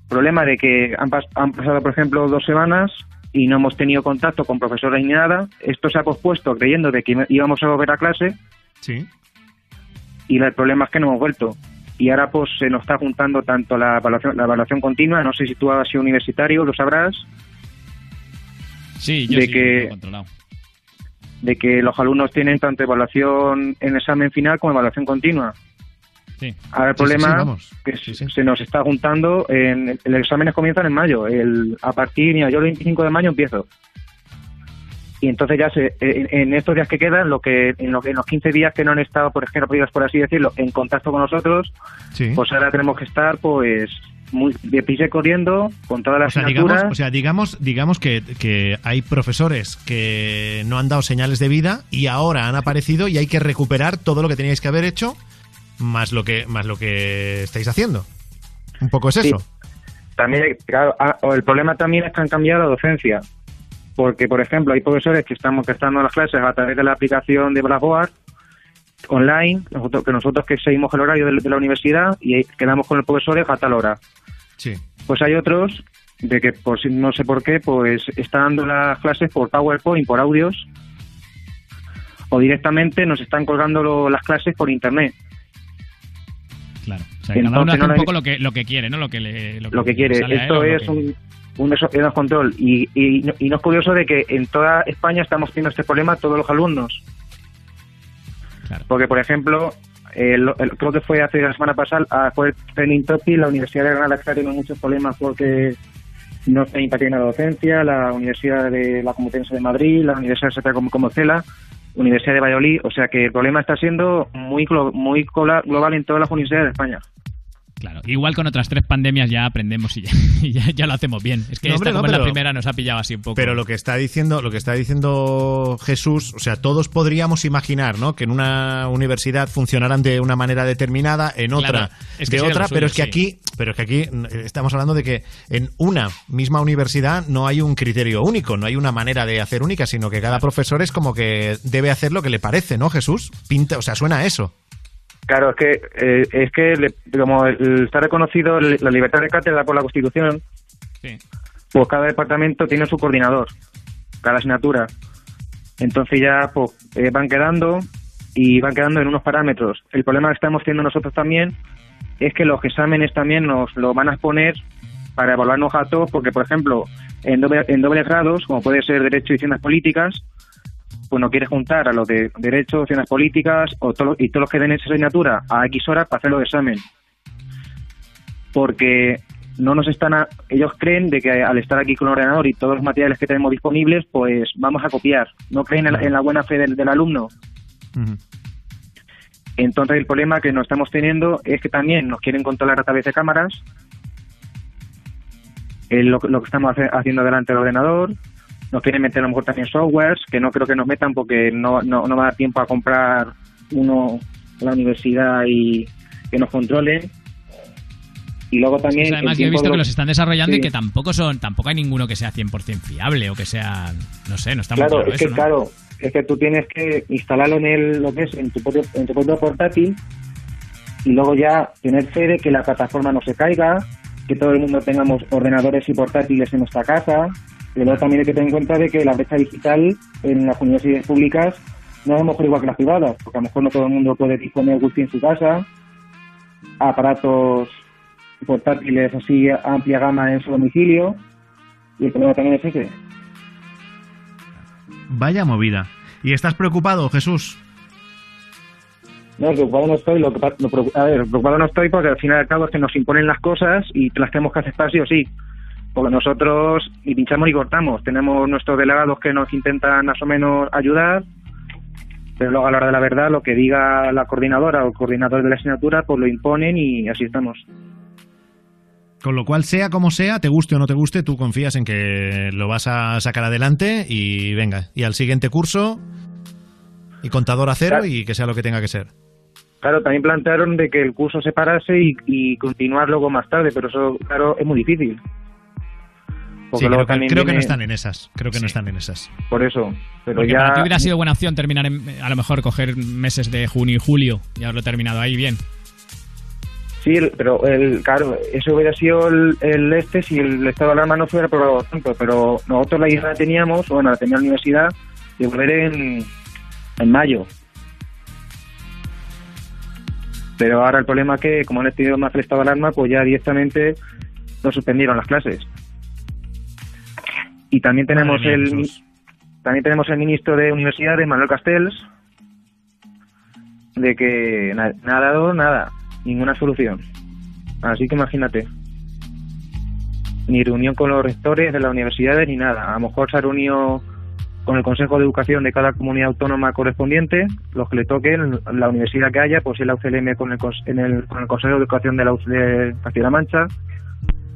Problema de que han, pas- han pasado, por ejemplo, dos semanas y no hemos tenido contacto con profesores ni nada. Esto se ha pospuesto creyendo de que íbamos a volver a clase Sí. y el problema es que no hemos vuelto. Y ahora pues se nos está juntando tanto la evaluación, la evaluación continua, no sé si tú has sido universitario, lo sabrás, Sí, yo de sí, que- controlado. de que los alumnos tienen tanto evaluación en examen final como evaluación continua. Sí. Ahora el Sí, sí, sí, problema vamos. que se- nos está juntando, en, el exámenes comienzan en mayo, el, a partir, mira, yo el 25 de mayo empiezo. Y entonces ya se, en, en estos días que quedan, lo que en, lo- en los 15 días que no han estado, por ejemplo, por así decirlo, en contacto con nosotros, Sí. pues ahora tenemos que estar pues muy deprisa corriendo con todas las O sea, asignaturas. digamos, o sea, digamos, digamos que, que hay profesores que no han dado señales de vida y ahora han aparecido y hay que recuperar todo lo que teníais que haber hecho más lo que más lo que estáis haciendo. Un poco es Sí. eso. También, claro, ah, el problema también es que han cambiado la docencia. Porque, por ejemplo, hay profesores que estamos que están dando las clases a través de la aplicación de Blackboard online, nosotros, que nosotros que seguimos el horario de, de la universidad y quedamos con los profesores a tal hora. Sí. Pues hay otros de que, por si- no sé por qué, pues están dando las clases por PowerPoint, por audios, o directamente nos están colgando lo- las clases por internet. Claro. O sea, que cada uno Entonces hace no un poco lo que, lo que quiere, ¿no? Lo que le lo que quiere. Esto lo es que- un, un, un descontrol. Y, y, no- y no es curioso de que en toda España estamos teniendo este problema todos los alumnos. Porque, por ejemplo, el, el- creo que fue hace la semana pasada, ah, fue el training topic, la Universidad de Granada está teniendo muchos problemas porque no está impartiendo la docencia, la Universidad de la Complutense de Madrid, la Universidad de Santiago como, como Cela, Universidad de Valladolid, o sea que el problema está siendo muy muy glo- global en todas las universidades de España. Claro. Igual con otras tres pandemias ya aprendemos y ya, y ya, ya lo hacemos bien. Es que No, esta hombre, no, como es la primera nos ha pillado así un poco. Pero lo que está diciendo, lo que está diciendo Jesús, o sea, todos podríamos imaginar, ¿no? Que en una universidad funcionaran de una manera determinada, en otra Claro, es que de otra, suyo, pero es que sí. aquí, pero es que aquí mm, estamos hablando de que en una misma universidad no hay un criterio único, no hay una manera de hacer única, sino que cada profesor es como que debe hacer lo que le parece, ¿no, Jesús? Pinta, o sea, suena a eso. Claro, es que eh, es que le- como el- está reconocido la libertad de cátedra por la Constitución, Sí. pues cada departamento tiene su coordinador, cada asignatura. Entonces ya pues, eh, van quedando y van quedando en unos parámetros. El problema que estamos teniendo nosotros también es que los exámenes también nos lo van a exponer para evaluarnos a todos, porque por ejemplo, en doble, en dobles grados, como puede ser Derecho y Ciencias Políticas, pues no quiere juntar a los de Derecho, Ciencias Políticas o todos, y todos los que den esa asignatura a X horas para hacer los examen. Porque no nos están a- ellos creen de que al estar aquí con el ordenador y todos los materiales que tenemos disponibles, pues vamos a copiar. No creen en la, en la buena fe del, del alumno. Entonces el problema que nos estamos teniendo es que también nos quieren controlar a través de cámaras eh, lo, lo que estamos hace- haciendo delante del ordenador. Nos quieren meter a lo mejor también softwares que no creo que nos metan porque no, no, no va a dar tiempo a comprar uno a la universidad y que nos controlen. Y luego también... Además yo he visto que lo- los están desarrollando y que tampoco son tampoco hay ninguno que sea 100% fiable o que sea no sé no está muy Claro, es que claro, es que tú tienes que instalarlo en el lo que es en tu propio, en tu propio portátil y luego ya tener fe de que la plataforma no se caiga, que todo el mundo tengamos ordenadores y portátiles en nuestra casa. Y luego también hay que tener en cuenta de que la brecha digital en las universidades públicas no es a lo mejor igual que las privadas, porque a lo mejor no todo el mundo puede disponer wifi en su casa, aparatos portátiles así amplia gama en su domicilio, y el problema también es ese. Vaya movida. ¿Y estás preocupado, Jesús? No, preocupado no estoy. Lo que, pa- lo preocu- a ver, preocupado no estoy porque al final y al cabo es que nos imponen las cosas y las tenemos que aceptar sí o sí. Porque nosotros ni pinchamos ni cortamos. Tenemos nuestros delegados que nos intentan más o menos ayudar, pero luego a la hora de la verdad lo que diga la coordinadora o el coordinador de la asignatura pues lo imponen y así estamos. Con lo cual, sea como sea, te guste o no te guste, tú confías en que lo vas a sacar adelante y venga, y al siguiente curso, y contador a cero Claro. y que sea lo que tenga que ser. Claro, también plantearon de que el curso se parase y, y continuar luego más tarde, pero eso, claro, es muy difícil. Porque Sí, luego creo, que, también creo que no están en esas. Creo que no están en esas. Por eso. Pero Porque ya... para ti hubiera sido buena opción terminar en- a lo mejor coger meses de junio y julio y haberlo terminado ahí bien Sí, pero el, claro, eso hubiera sido el, el este si el estado de alarma no fuera aprobado tanto, pero nosotros la idea teníamos, bueno, la tenía la universidad, de volver en, en mayo. Pero ahora el problema es que, como han tenido más el estado de alarma, pues ya directamente nos suspendieron las clases. Y también tenemos mía, el Jesús. también tenemos el ministro de Universidades, Manuel Castells, de que na- no ha dado nada, ninguna solución. Así que imagínate. Ni reunión con los rectores de las universidades ni nada. A lo mejor se ha reunido con el Consejo de Educación de cada comunidad autónoma correspondiente, los que le toquen, la universidad que haya, pues si la UCLM con el, en el, con el Consejo de Educación de la UC de Castilla-La Mancha,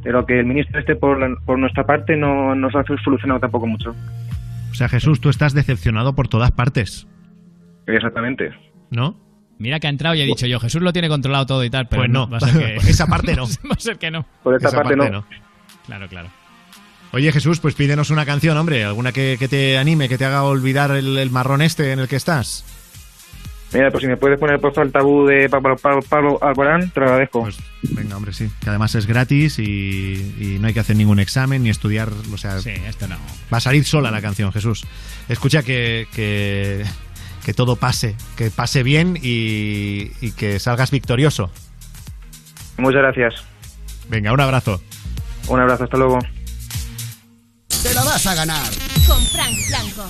pero que el ministro este por, la- por nuestra parte no nos ha solucionado tampoco mucho. O sea, Jesús, tú estás decepcionado por todas partes, Exactamente. ¿no? Mira que ha entrado y he dicho yo, Jesús lo tiene controlado todo y tal, pero Pues no. va a ser que... Esa parte no. va a ser que no. Por esta Esa parte, no. Claro, claro. Oye, Jesús, pues pídenos una canción, hombre, alguna que, que te anime, que te haga olvidar el, el marrón este en el que estás. Mira, pues si me puedes poner por favor el tabú de Pablo, Pablo, Pablo Alborán, te lo agradezco. Pues venga, hombre, sí. Que además es gratis y, y no hay que hacer ningún examen ni estudiar, o sea, Sí, esto no. va a salir sola la canción, Jesús. Escucha que, que, que todo pase, que pase bien y, y que salgas victorioso. Muchas gracias. Venga, un abrazo. Un abrazo, hasta luego. Te la vas a ganar. Con Frank Blanco.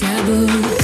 Taboo.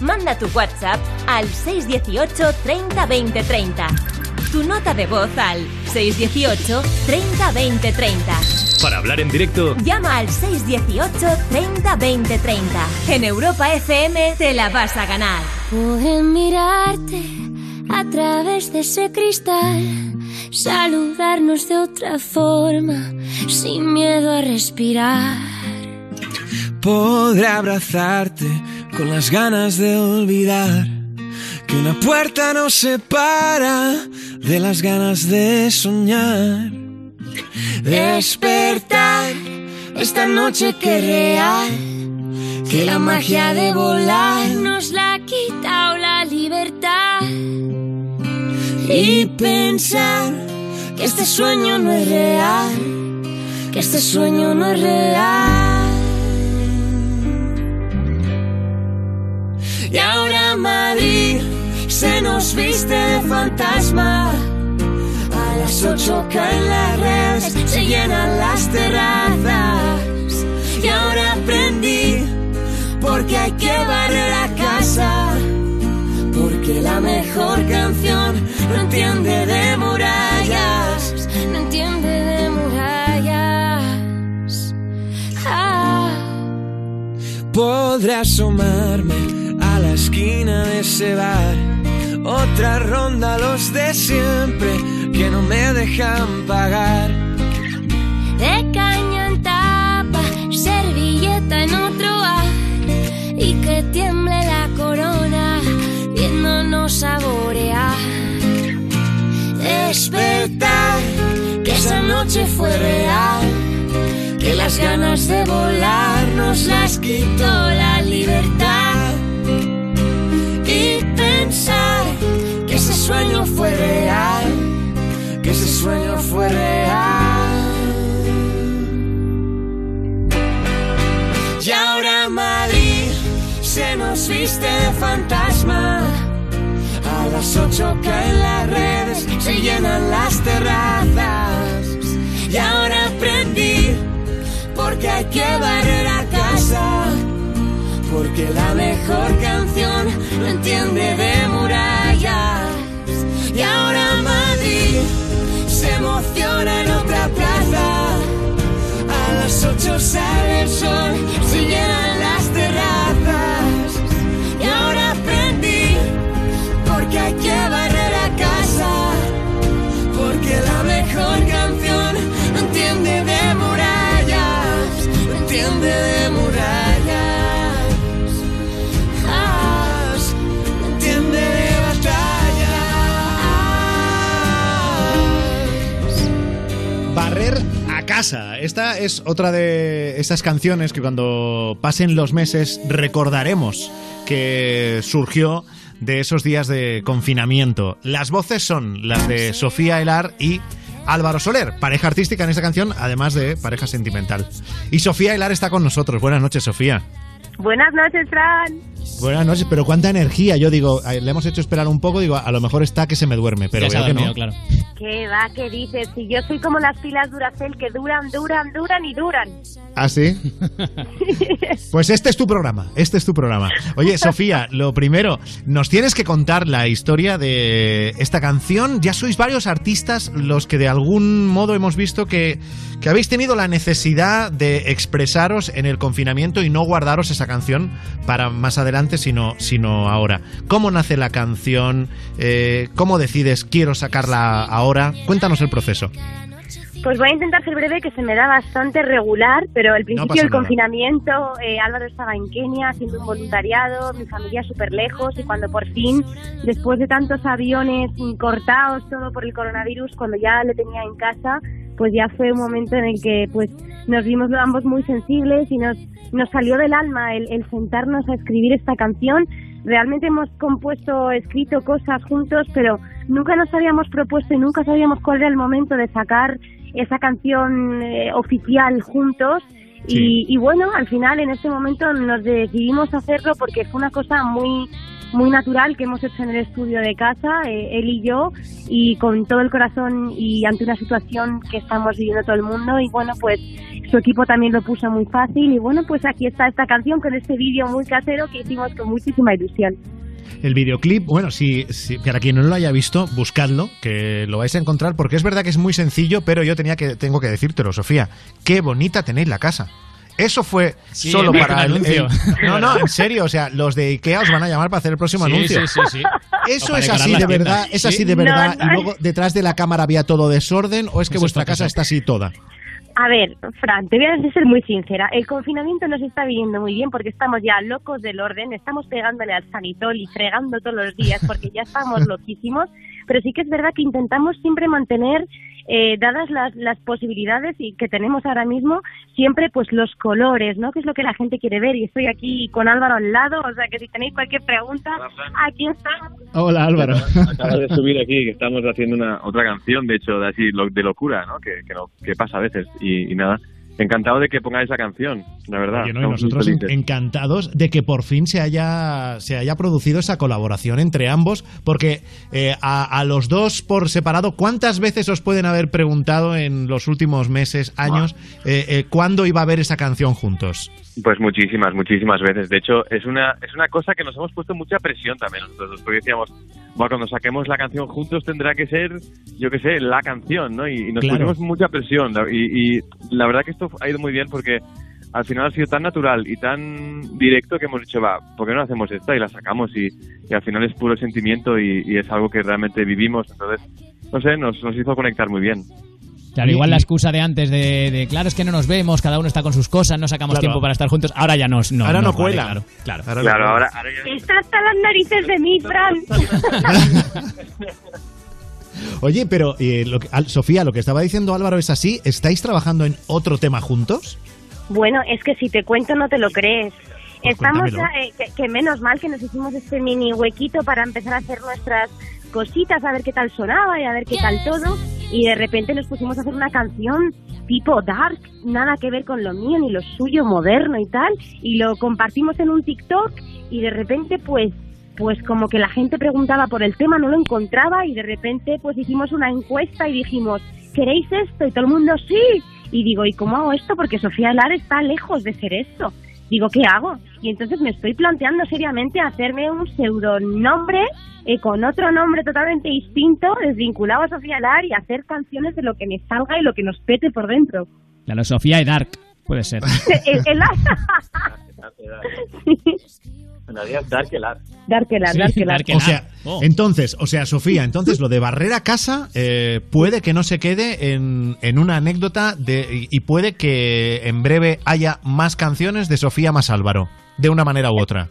Manda tu WhatsApp al 618 30 20 30. Tu nota de voz al 618 30 20 30. para hablar en directo, Llama al 618 30 20 30. En Europa FM te la vas a ganar. Poder mirarte a través de ese cristal, saludarnos de otra forma, sin miedo a respirar. Podré abrazarte con las ganas de olvidar que una puerta nos separa de las ganas de soñar. Despertar esta noche que es real, que la magia de volar nos la ha quitado la libertad. Y pensar que este sueño no es real, que este sueño no es real. Y ahora Madrid se nos viste de fantasma. A las ocho caen las redes, se llenan las terrazas. Y ahora aprendí, porque hay que barrer la casa. Porque la mejor canción no entiende de murallas, no entiende de murallas. Ah. Podré asomarme esquina de ese bar. Otra ronda los de siempre que no me dejan pagar. De caña en tapa, servilleta en otro bar y que tiemble la corona viéndonos saborear. Despertar, que esa noche fue real, que las ganas de volar nos las quitó la libertad. Pensar que ese sueño fue real, que ese sueño fue real. Y ahora Madrid se nos viste de fantasma. A las ocho caen las redes, se llenan las terrazas. Y ahora aprendí, porque hay que barrer a casa. Porque la mejor canción no entiende de murallas. Y ahora Madrid se emociona en otra plaza. A las ocho sale el sol, se llenan las terrazas. Esta es otra de esas canciones que cuando pasen los meses recordaremos que surgió de esos días de confinamiento. Las voces son las de Sofía Elar y Álvaro Soler, pareja artística en esta canción, además de pareja sentimental. Y Sofía Elar está con nosotros. Buenas noches, Sofía. Buenas noches, Fran. Buenas noches, pero cuánta energía. Yo digo, le hemos hecho esperar un poco, digo, a lo mejor está que se me duerme, pero Ya veo que dormido, no. claro. ¿Qué va? ¿Qué dices? Si yo soy como las pilas Duracell que duran, duran, duran y duran. ¿Ah, sí? Pues este es tu programa, este es tu programa. Oye, Sofía, lo primero, nos tienes que contar la historia de esta canción. Ya sois varios artistas los que de algún modo hemos visto que, que habéis tenido la necesidad de expresaros en el confinamiento y no guardaros esa canción para más adelante, sino, sino ahora. ¿Cómo nace la canción? Eh, ¿Cómo decides quiero sacarla ahora? Cuéntanos el proceso. Pues voy a intentar ser breve, que se me da bastante regular, pero el principio del confinamiento, eh, Álvaro estaba en Kenia haciendo un voluntariado, mi familia súper lejos, y cuando por fin, después de tantos aviones cortados, todo por el coronavirus, cuando ya le tenía en casa, pues ya fue un momento en el que pues nos vimos ambos muy sensibles y nos, nos salió del alma el, el sentarnos a escribir esta canción. Realmente hemos compuesto, escrito cosas juntos, pero nunca nos habíamos propuesto y nunca sabíamos cuál era el momento de sacar esa canción eh, oficial juntos. Y, y bueno, al final en este momento nos decidimos hacerlo porque fue una cosa muy muy natural que hemos hecho en el estudio de casa, eh, él y yo, y con todo el corazón y ante una situación que estamos viviendo todo el mundo. Y bueno, pues su equipo también lo puso muy fácil. Y bueno, pues aquí está esta canción con este vídeo muy casero que hicimos con muchísima ilusión. El videoclip, bueno, si, si- para quien no lo haya visto, buscadlo, que lo vais a encontrar, porque es verdad que es muy sencillo, pero yo tenía que, tengo que decírtelo, Sofía. Qué bonita tenéis la casa. Eso fue Sí, solo para el, anuncio. el- No, no, en serio, o sea, los de Ikea os van a llamar para hacer el próximo Sí, anuncio. sí, sí, sí. ¿Eso es así de verdad? ¿Es Sí. así de verdad? Y luego detrás de la cámara había todo desorden, ¿o es que Eso vuestra casa está así toda? A ver, Fran, te voy a ser muy sincera. El confinamiento nos está viniendo muy bien porque estamos ya locos del orden, estamos pegándole al sanitol y fregando todos los días porque ya estamos loquísimos, pero sí que es verdad que intentamos siempre mantener, eh, dadas las, las posibilidades y que tenemos ahora mismo, siempre pues los colores, ¿no? Que es lo que la gente quiere ver y estoy aquí con Álvaro al lado, o sea que si tenéis cualquier pregunta, aquí está. Hola Álvaro. Acabas de subir aquí que estamos haciendo una otra canción, de hecho, de así lo- de locura, ¿no? Que, que, no- que pasa a veces y, y nada. Encantado de que pongáis esa canción, la verdad. Oye, no, y Estamos muy nosotros encantados de que por fin se haya, se haya producido esa colaboración entre ambos, porque eh, a, a los dos por separado, ¿cuántas veces os pueden haber preguntado en los últimos meses, años, eh, eh, cuándo iba a haber esa canción juntos? Pues muchísimas, muchísimas veces. De hecho, es una, es una cosa que nos hemos puesto mucha presión también nosotros, porque decíamos, bueno, cuando saquemos la canción juntos tendrá que ser, yo qué sé, la canción, ¿no? Y, y nos Claro. pusimos mucha presión. Y, y la verdad que esto ha ido muy bien porque al final ha sido tan natural y tan directo que hemos dicho, va, ¿por qué no hacemos esta y la sacamos? Y, y al final es puro sentimiento y, y es algo que realmente vivimos. Entonces, no sé, nos, nos hizo conectar muy bien. Claro, igual la excusa de antes de, de, claro, es que no nos vemos, cada uno está con sus cosas, no sacamos Claro. tiempo para estar juntos. Ahora ya nos, no, Ahora no vale, cuela. claro, claro. Claro, ahora, ahora ya- Está hasta las narices de mí, Fran. Oye, pero eh, lo que- Al- Sofía, lo que estaba diciendo Álvaro es así, ¿estáis trabajando en otro tema juntos? Bueno, es que si te cuento no te lo crees. Estamos cuéntamelo. ya, eh, que, que menos mal que nos hicimos este mini huequito para empezar a hacer nuestras cositas, a ver qué tal sonaba y a ver qué tal todo. Y de repente nos pusimos a hacer una canción tipo dark, nada que ver con lo mío ni lo suyo, moderno y tal. Y lo compartimos en un TikTok y de repente pues pues como que la gente preguntaba por el tema, no lo encontraba y de repente pues hicimos una encuesta y dijimos, ¿queréis esto? Y todo el mundo sí. Y digo, ¿y cómo hago esto? Porque Sofía Lar está lejos de ser esto. Digo, ¿qué hago? Y entonces me estoy planteando seriamente hacerme un pseudonombre eh, con otro nombre totalmente distinto, desvinculado a Sofía Lar y hacer canciones de lo que me salga y lo que nos pete por dentro. Claro, Sofía y Dark, puede ser. El- el- En realidad, Darkelar. Darkelar, Sí, Darkelar. Darkelar. O sea, Oh. entonces, o sea, Sofía, entonces lo de barrer a casa eh, puede que no se quede en, en una anécdota de, y- puede que en breve haya más canciones de Sofía más Álvaro, de una manera u otra.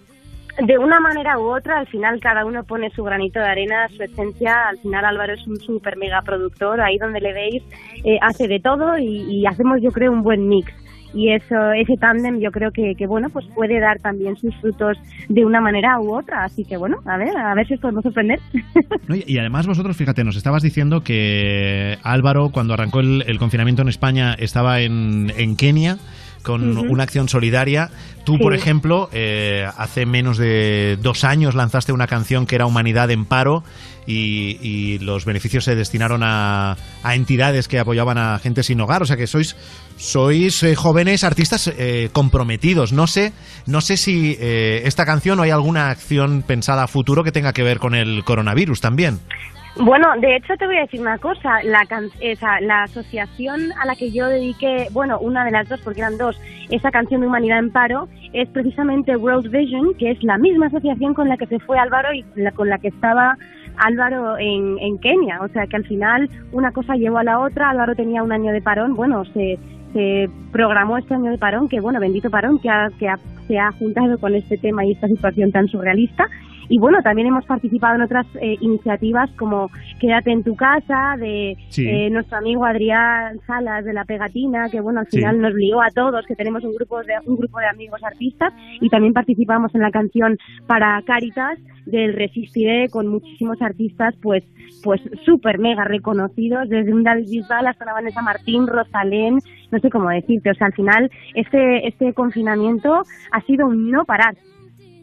de una manera u otra, al final cada uno pone su granito de arena, su esencia. Al final Álvaro es un súper mega productor, ahí donde le veis, eh, hace de todo y, y hacemos yo creo un buen mix. Y eso, ese tándem yo creo que, que, bueno, pues puede dar también sus frutos de una manera u otra. Así que bueno, a ver, a ver si os podemos sorprender. No, y- y además vosotros, fíjate, nos estabas diciendo que Álvaro, cuando arrancó el, el confinamiento en España, estaba en, en Kenia con Ujú. una acción solidaria. Tú, Sí. por ejemplo, eh, hace menos de dos años lanzaste una canción que era Humanidad en Paro y, y los beneficios se destinaron a, a entidades que apoyaban a gente sin hogar. O sea que sois, sois eh, jóvenes artistas eh, comprometidos. No sé, no sé si eh, esta canción o hay alguna acción pensada a futuro que tenga que ver con el coronavirus también. Bueno, de hecho te voy a decir una cosa, la, can- esa, la asociación a la que yo dediqué, bueno, una de las dos, porque eran dos, esa canción de Humanidad en Paro, es precisamente World Vision, que es la misma asociación con la que se fue Álvaro y la- con la que estaba Álvaro en, en Kenia. O sea que al final una cosa llevó a la otra, Álvaro tenía un año de parón, bueno, se, se programó este año de parón, que bueno, bendito parón, que, ha- que ha- se ha juntado con este tema y esta situación tan surrealista. Y bueno, también hemos participado en otras eh, iniciativas como Quédate en tu casa, de Sí. eh, nuestro amigo Adrián Salas de La Pegatina, que bueno, al Sí. final nos lió a todos, que tenemos un grupo de un grupo de amigos artistas y también participamos en la canción para Caritas del Resistiré con muchísimos artistas pues pues súper mega reconocidos, desde un David Bisbal hasta una Vanessa Martín, Rosalén, no sé cómo decirte, o sea, al final este este confinamiento ha sido un no parar.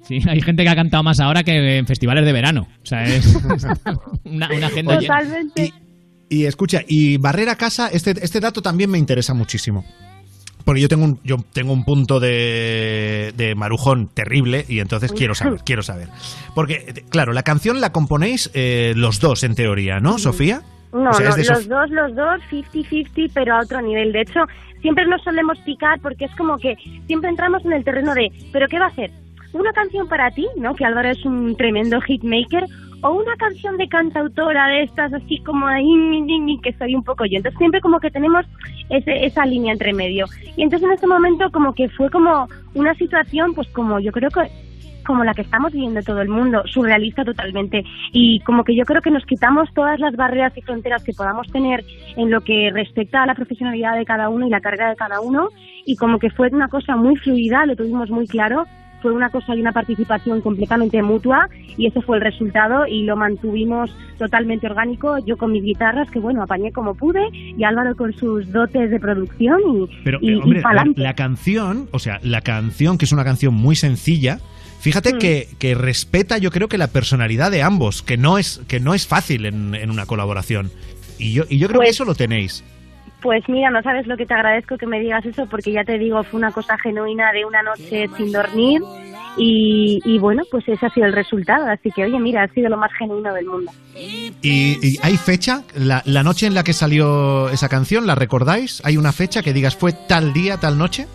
Sí, hay gente que ha cantado más ahora que en festivales de verano. O sea, es una, una agenda llena. Totalmente. Y escucha, y barrer a casa, este, este dato también me interesa muchísimo. Porque yo tengo un, yo tengo un punto de, de marujón terrible y entonces quiero saber, quiero saber. Porque, claro, la canción la componéis eh, los dos en teoría, ¿no, Sofía? No, O sea, no, los Sof- dos, los dos, 50-50, pero a otro nivel. De hecho, siempre nos solemos picar porque es como que siempre entramos en el terreno de, ¿pero qué va a hacer? Una canción para ti, ¿no? Que Álvaro es un tremendo hitmaker, o una canción de cantautora de estas, así como ahí, ni, ni, ni, que soy un poco yo. Entonces siempre como que tenemos ese, esa línea entre medio. Y entonces en este momento como que fue como una situación, pues como yo creo que como la que estamos viviendo todo el mundo, surrealista totalmente. Y como que yo creo que nos quitamos todas las barreras y fronteras que podamos tener en lo que respecta a la profesionalidad de cada uno y la carrera de cada uno. Y como que fue una cosa muy fluida, lo tuvimos muy claro. Fue una cosa y una participación completamente mutua y ese fue el resultado y lo mantuvimos totalmente orgánico. Yo con mis guitarras, que bueno, apañé como pude, y Álvaro con sus dotes de producción y, Pero, y- y hombre, la canción, o sea, la canción, que es una canción muy sencilla, fíjate Mm. que, que respeta, yo creo que la personalidad de ambos, que no es, que no es fácil en, en una colaboración. Y yo, y yo creo que Pues- eso lo tenéis. Pues mira, no sabes lo que te agradezco que me digas eso, porque ya te digo, fue una cosa genuina de una noche sin dormir y, y bueno, pues ese ha sido el resultado. Así que, oye, mira, ha sido lo más genuino del mundo. ¿Y, y hay fecha? La, la noche en la que salió esa canción, ¿la recordáis? ¿Hay una fecha que digas fue tal día, tal noche?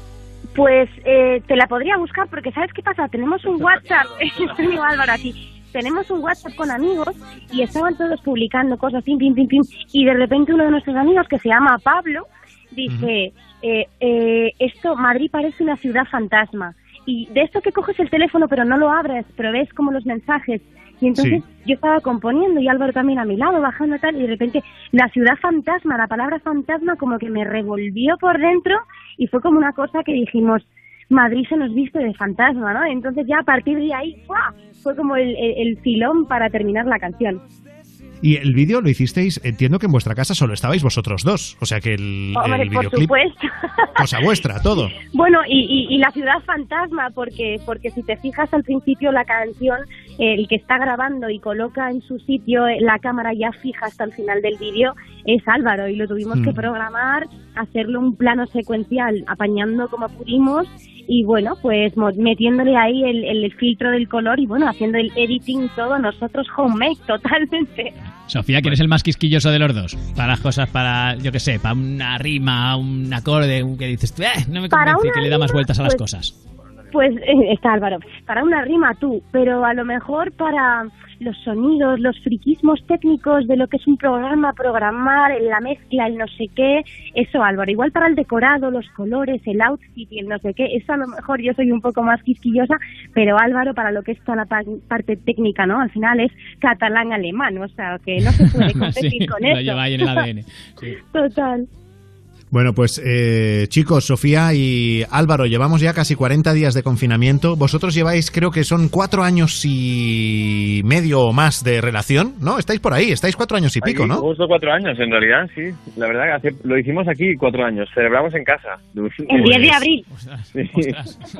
Pues eh, te la podría buscar porque ¿sabes qué pasa? Tenemos un WhatsApp, estoy Álvaro aquí, tenemos un WhatsApp con amigos y estaban todos publicando cosas, pim, pim, pim, pim, y de repente uno de nuestros amigos que se llama Pablo dice, eh, eh, esto, Madrid parece una ciudad fantasma. Y de esto que coges el teléfono pero no lo abres, pero ves como los mensajes. Y entonces Sí. yo estaba componiendo y Álvaro también a mi lado, bajando tal, y de repente la ciudad fantasma, la palabra fantasma como que me revolvió por dentro y fue como una cosa que dijimos, Madrid se nos viste de fantasma, ¿no? Entonces ya a partir de ahí ¡fua! Fue como el, el- el filón para terminar la canción. Y el vídeo lo hicisteis, entiendo que en vuestra casa solo estabais vosotros dos. O sea que el, Hombre, el por videoclip, supuesto. cosa vuestra, todo. Bueno, y, y, y la ciudad fantasma, porque porque si te fijas al principio la canción, el que está grabando y coloca en su sitio eh, la cámara ya fija hasta el final del vídeo es Álvaro y lo tuvimos Mm. que programar, hacerlo un plano secuencial, apañando como pudimos y bueno, pues metiéndole ahí el, el filtro del color y bueno, haciendo el editing todo nosotros homemade totalmente. Sofía, ¿quién es el más quisquilloso de los dos? Para las cosas, para, yo qué sé, para una rima, un acorde, un que dices, "Eh, no me convence", que le da más vueltas a las pues, cosas. Pues eh, está Álvaro, para una rima tú, pero a lo mejor para los sonidos, los friquismos técnicos de lo que es un programa, programar, la mezcla, el no sé qué, eso Álvaro. Igual para el decorado, los colores, el outfit y el no sé qué, eso a lo mejor yo soy un poco más quisquillosa, pero Álvaro para lo que es toda la pa- parte técnica, ¿no? Al final es catalán-alemán, o sea, que no se puede competir Sí, con lo eso. lleva ahí en el ADN. Total. Bueno, pues eh, chicos, Sofía y Álvaro, llevamos ya casi 40 días de confinamiento. Vosotros lleváis, creo que son cuatro años y medio o más de relación, ¿no? Estáis por ahí, estáis cuatro años y pico, Aquí, ¿no? Justo cuatro años, en realidad, sí. La verdad que hace- lo hicimos aquí cuatro años. Celebramos en casa. El 10 de abril. Sí.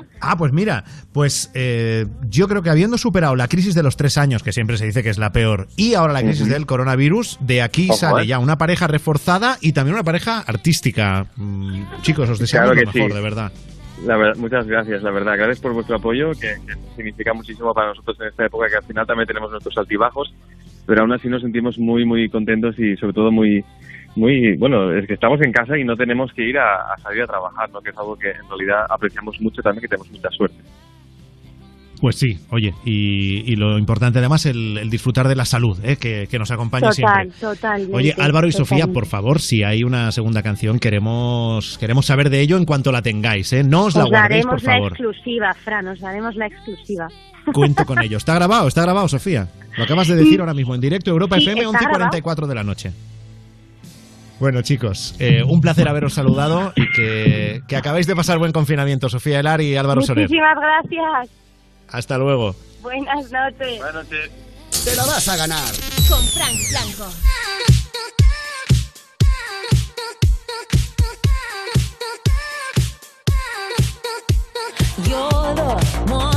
Ah, pues mira, pues eh, yo creo que habiendo superado la crisis de los tres años, que siempre se dice que es la peor, y ahora la crisis del coronavirus, de aquí Ojo, sale eh. ya una pareja reforzada y también una pareja artística. Mm, chicos, os deseamos Claro lo mejor, sí. de verdad. La verdad, muchas gracias, la verdad. Gracias por vuestro apoyo, que, que significa muchísimo para nosotros en esta época, que al final también tenemos nuestros altibajos, pero aún así nos sentimos muy, muy contentos y sobre todo muy, muy, bueno, es que estamos en casa y no tenemos que ir a, a salir a trabajar, ¿no? Que es algo que en realidad apreciamos mucho también, que tenemos mucha suerte. Pues sí, oye, y, y lo importante además el, el disfrutar de la salud, ¿eh? que, que nos acompaña Total, siempre. totalmente. Oye, Álvaro y Sofía, por favor, si hay una segunda canción, queremos queremos saber de ello en cuanto la tengáis, ¿eh? No os la Os guardéis, daremos por la favor. exclusiva, Fran, os daremos la exclusiva. Cuento con ello. Está grabado, está grabado, Sofía. Lo acabas de decir Sí. ahora mismo en directo, Europa Sí, FM, está 11 y 44 de la noche. Bueno, chicos, eh, un placer haberos saludado y que, que acabéis de pasar buen confinamiento, Sofía Elar y Álvaro Soler. Muchísimas gracias. Hasta luego. Buenas noches. Buenas noches. Te la vas a ganar. Con Frank Blanco. You're the one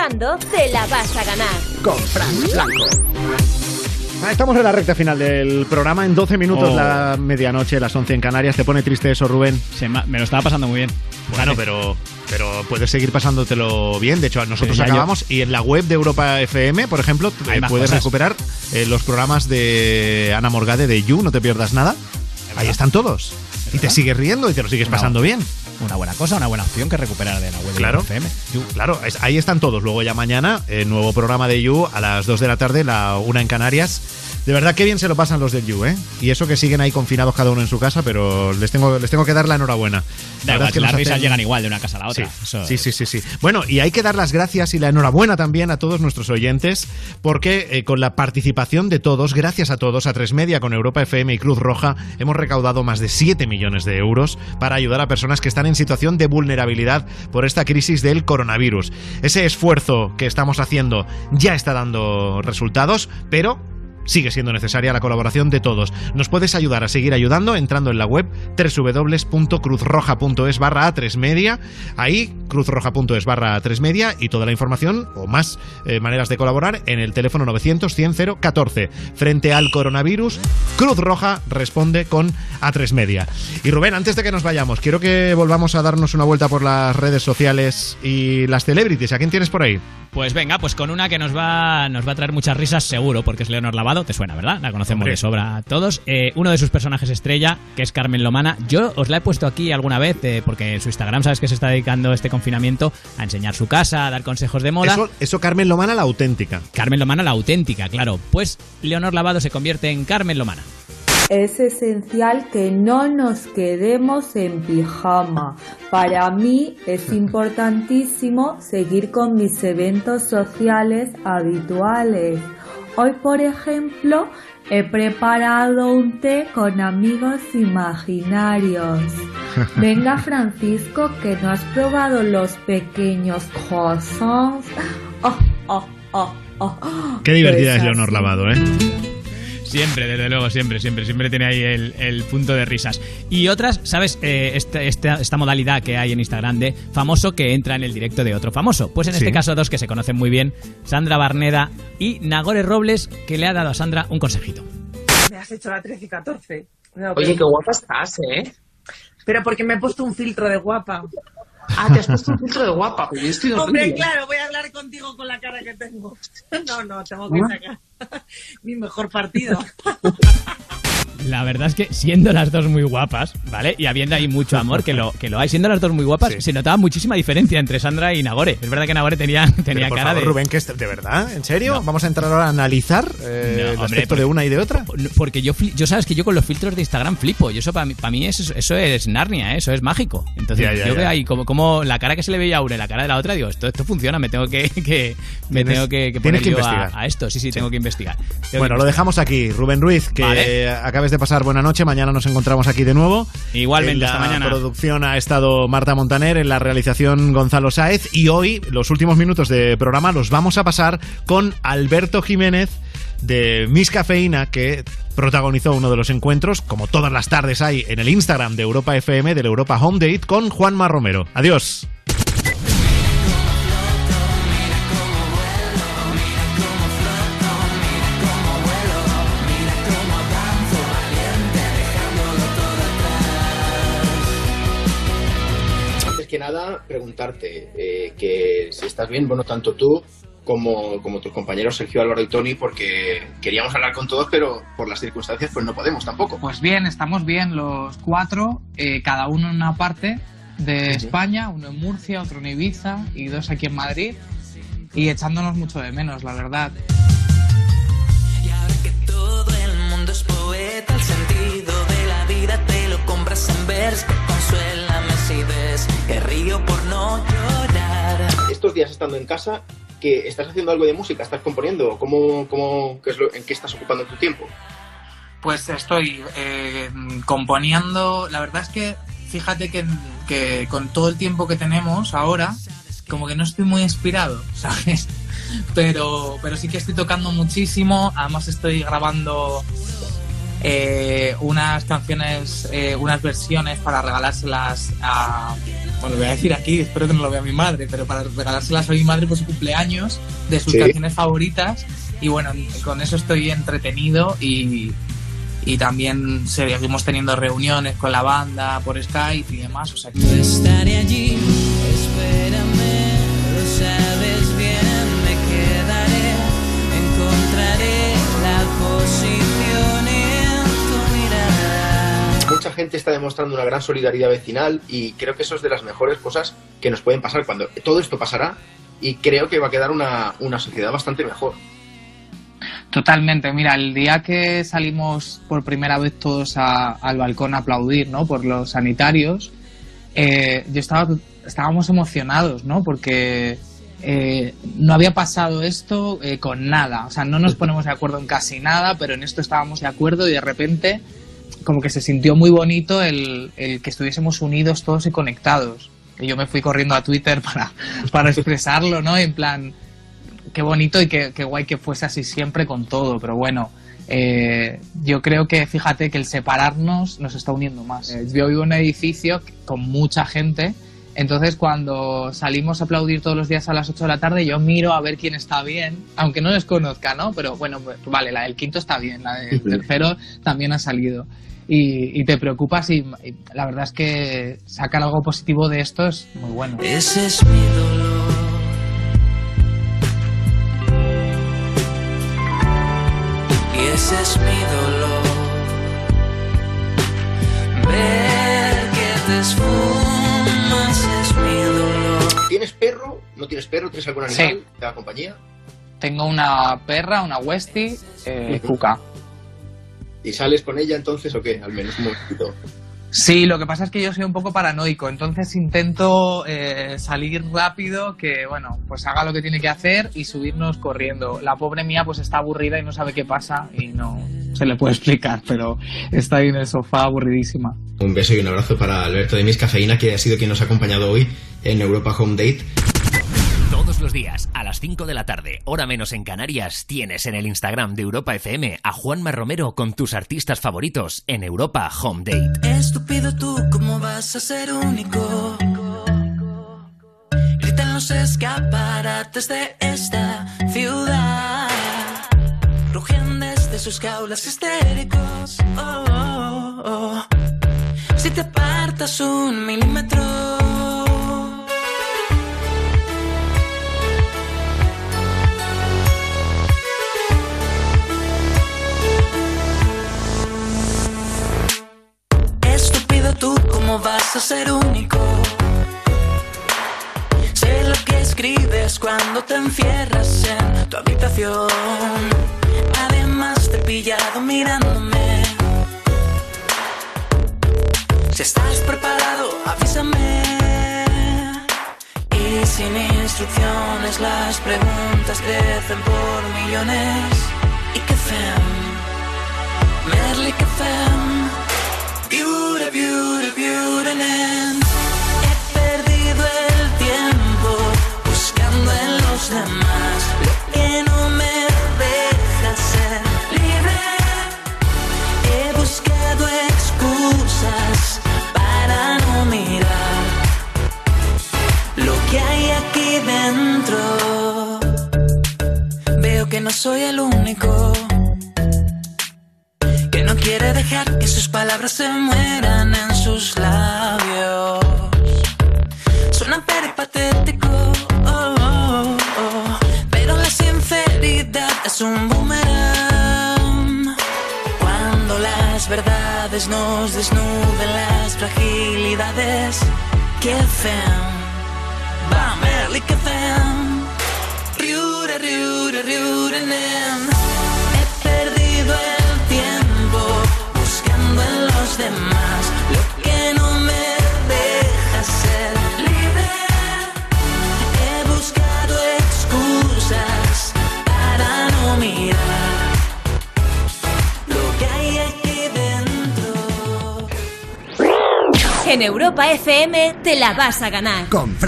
escuchando Te la vas a ganar. Con Frank Blanco. Ah, Estamos en la recta final del programa. En 12 minutos Oh. la medianoche, las 11 en Canarias. ¿Te pone triste eso, Rubén? Se me lo estaba pasando muy bien. Bueno, pero, pero puedes seguir pasándotelo bien. De hecho, nosotros yo- acabamos y en la web de Europa FM, por ejemplo, Hay eh, puedes cosas. recuperar eh, los programas de Ana Morgade de You, no te pierdas nada. Ahí están todos. Y te sigues riendo y te lo sigues pasando bien. Una buena cosa, una buena opción que recuperar de la web Claro. de FM. Claro, es- ahí están todos. Luego ya mañana, eh, nuevo programa de You a las 2 de la tarde, la una en Canarias. De verdad que bien se lo pasan los del You, ¿eh? Y eso que siguen ahí confinados cada uno en su casa, pero les tengo, les tengo que dar la enhorabuena. Da La verdad igual, es que las risas hacen- llegan igual de una casa a la otra. Sí, Eso- sí, sí, sí, sí. Bueno, y hay que dar las gracias y la enhorabuena también a todos nuestros oyentes, porque eh, con la participación de todos, gracias a todos, a Tres Media con Europa FM y Cruz Roja, hemos recaudado más de 7 millones de euros para ayudar a personas que están en situación de vulnerabilidad por esta crisis del coronavirus. Ese esfuerzo que estamos haciendo ya está dando resultados, pero sigue siendo necesaria la colaboración de todos. Nos puedes ayudar a seguir ayudando entrando en la web www.cruzroja.es barra A3 Media. Ahí, cruzroja.es barra A3 Media y toda la información o más eh, maneras de colaborar en el teléfono 900 100 014. Frente al coronavirus, Cruz Roja responde con A3 Media. Y Rubén, antes de que nos vayamos, quiero que volvamos a darnos una vuelta por las redes sociales y las celebrities. ¿A quién tienes por ahí? Pues venga, pues con una que nos va, nos va a traer muchas risas seguro, porque es Leonor Te suena, ¿verdad? La conocemos Hombre. de sobra a todos. Eh, uno de sus personajes estrella, que es Carmen Lomana, yo os la he puesto aquí alguna vez, eh, porque en su Instagram sabes que se está dedicando este confinamiento a enseñar su casa, a dar consejos de moda. Eso, eso Carmen Lomana, la auténtica. Carmen Lomana, la auténtica, claro. Pues Leonor Lavado se convierte en Carmen Lomana. Es esencial que no nos quedemos en pijama. Para mí es importantísimo seguir con mis eventos sociales habituales. Hoy, por ejemplo, he preparado un té con amigos imaginarios. Venga, Francisco, que no has probado los pequeños croissants. Oh, oh, oh, oh. Qué divertida Pues es Leonor así. Lavado, ¿eh? Siempre, desde luego, siempre, siempre, siempre tiene ahí el, el punto de risas. Y otras, ¿sabes? Eh, esta, esta, esta modalidad que hay en Instagram de famoso que entra en el directo de otro famoso. Pues en Sí. este caso dos que se conocen muy bien, Sandra Barneda y Nagore Robles, que le ha dado a Sandra un consejito. Me has hecho la 13 y 14. No, Oye, pero- qué guapa estás, ¿eh? Pero porque me he puesto un filtro de guapa. Ah, te has puesto un filtro de guapa, pero yo estoy Hombre, horrible. claro, voy a hablar contigo con la cara que tengo. No, no, tengo que ¿Ah? sacar mi mejor partido. La verdad es que siendo las dos muy guapas, ¿vale? Y habiendo ahí mucho amor, que lo, que lo hay, siendo las dos muy guapas, se notaba muchísima diferencia entre Sandra y Nagore. Es verdad que Nagore tenía, tenía Pero, por cara favor, de... Rubén, que es de verdad, ¿en serio? Vamos a entrar ahora a analizar eh, No, el hombre, aspecto porque- de una y de otra. Porque yo, yo sabes que yo con los filtros de Instagram flipo. Y eso para mí, para mí es, eso es Narnia, ¿eh? eso es mágico. Entonces Ya, ya, yo veo ahí como, como la cara que se le veía a una y la cara de la otra, digo, esto, esto funciona, me tengo que, que- me Tienes- tengo que, que tienes poner que yo investigar. A, esto. Sí, sí, tengo que investigar. Tengo que Bueno, lo dejamos aquí. Rubén Ruiz, que Vale. acabes de pasar buena noche. Mañana nos encontramos aquí de nuevo. Igualmente, en la hasta mañana. producción ha estado Marta Montaner, en la realización Gonzalo Sáez. Y hoy, los últimos minutos de programa, los vamos a pasar con Alberto Jiménez de Miss Cafeína, que protagonizó uno de los encuentros, como todas las tardes hay en el Instagram de Europa FM, del Europa Home Date, con Juanma Romero. Adiós. Preguntarte eh, que si estás bien, bueno, tanto tú como, como tus compañeros Sergio, Álvaro y Tony, porque queríamos hablar con todos, pero por las circunstancias pues no podemos tampoco. Pues bien, estamos bien los cuatro, eh, cada uno en una parte de España, uno en Murcia, otro en Ibiza y dos aquí en Madrid, y echándonos mucho de menos, la verdad. Todo el mundo es poeta, el sentido de la vida te lo compras en verso. Que río por no llorar. Estos días estando en casa, que ¿estás haciendo algo de música? ¿Estás componiendo? ¿Cómo, cómo, qué es lo- ¿En qué estás ocupando tu tiempo? Pues estoy eh, componiendo, la verdad es que fíjate que, que con todo el tiempo que tenemos ahora, como que no estoy muy inspirado, ¿sabes? Pero, pero sí que estoy tocando muchísimo, además estoy grabando eh, unas canciones, eh, unas versiones para regalárselas a. Bueno, lo voy a decir aquí, espero que no lo vea mi madre, pero para regalárselas a mi madre por su cumpleaños de sus Sí. canciones favoritas. Y bueno, con eso estoy entretenido y, y también seguimos teniendo reuniones con la banda por Skype y demás. O sea que Estaré allí, espérame, Mucha gente está demostrando una gran solidaridad vecinal y creo que eso es de las mejores cosas que nos pueden pasar cuando todo esto pasará y creo que va a quedar una, una sociedad bastante mejor. Totalmente, mira, el día que salimos por primera vez todos al balcón a aplaudir, ¿no? Por los sanitarios, eh, yo estaba, estábamos emocionados, ¿no? Porque eh, no había pasado esto eh, con nada, o sea, no nos ponemos de acuerdo en casi nada, pero en esto estábamos de acuerdo y de repente como que se sintió muy bonito el, el que estuviésemos unidos todos y conectados. Y yo me fui corriendo a Twitter para, para expresarlo, ¿no? En plan, qué bonito y qué, qué guay que fuese así siempre con todo, pero bueno, eh, yo creo que fíjate que el separarnos nos está uniendo más. Eh, yo vivo en un edificio con mucha gente, entonces cuando salimos a aplaudir todos los días a las 8 de la tarde, yo miro a ver quién está bien, aunque no les conozca, ¿no? Pero bueno, pues, vale, la del quinto está bien, la del tercero también ha salido. Y, y te preocupas y, y la verdad es que sacar algo positivo de esto es muy bueno. Ese es mi dolor. Y ese es mi dolor. ¿Tienes perro? ¿No tienes perro? ¿Tienes algún Sí. animal de la compañía? Tengo una perra, una Westie, eh, Cuca. ¿Y sales con ella entonces o qué? Al menos un momentito. Sí, lo que pasa es que yo soy un poco paranoico, entonces intento eh, salir rápido, que bueno, pues haga lo que tiene que hacer y subirnos corriendo. La pobre mía pues está aburrida y no sabe qué pasa y no se le puede explicar, pero está ahí en el sofá aburridísima. Un beso y un abrazo para Alberto de Mis Cafeína, que ha sido quien nos ha acompañado hoy en Europa Home Date. Todos los días, a las 5 de la tarde, hora menos en Canarias, tienes en el Instagram de Europa FM a Juanma Romero con tus artistas favoritos en Europa Home Date. Estúpido tú, ¿cómo vas a ser único? Gritan los escaparates de esta ciudad. Rugen desde sus jaulas histéricos. Oh, oh, oh. Si te apartas un milímetro. Estúpido tú, ¿cómo vas a ser único? Sé lo que escribes cuando te encierras en tu habitación. Además te pillado mirándome. Si estás preparado, avísame. Y sin instrucciones las preguntas crecen por millones. ¿Y qué fem? Merly que fem. Soy el único que no quiere dejar que sus palabras se mueran en sus labios. Suena peripatético, oh, oh, oh, pero la sinceridad es un boomerang. Cuando las verdades nos desnuden las fragilidades, que fem, va Merly, que fem, riure, riure, riure. He perdido el los demás lo que no me deja ser libre. He buscado excusas para no mirar lo que hay aquí dentro. En Europa FM te la vas a ganar. Con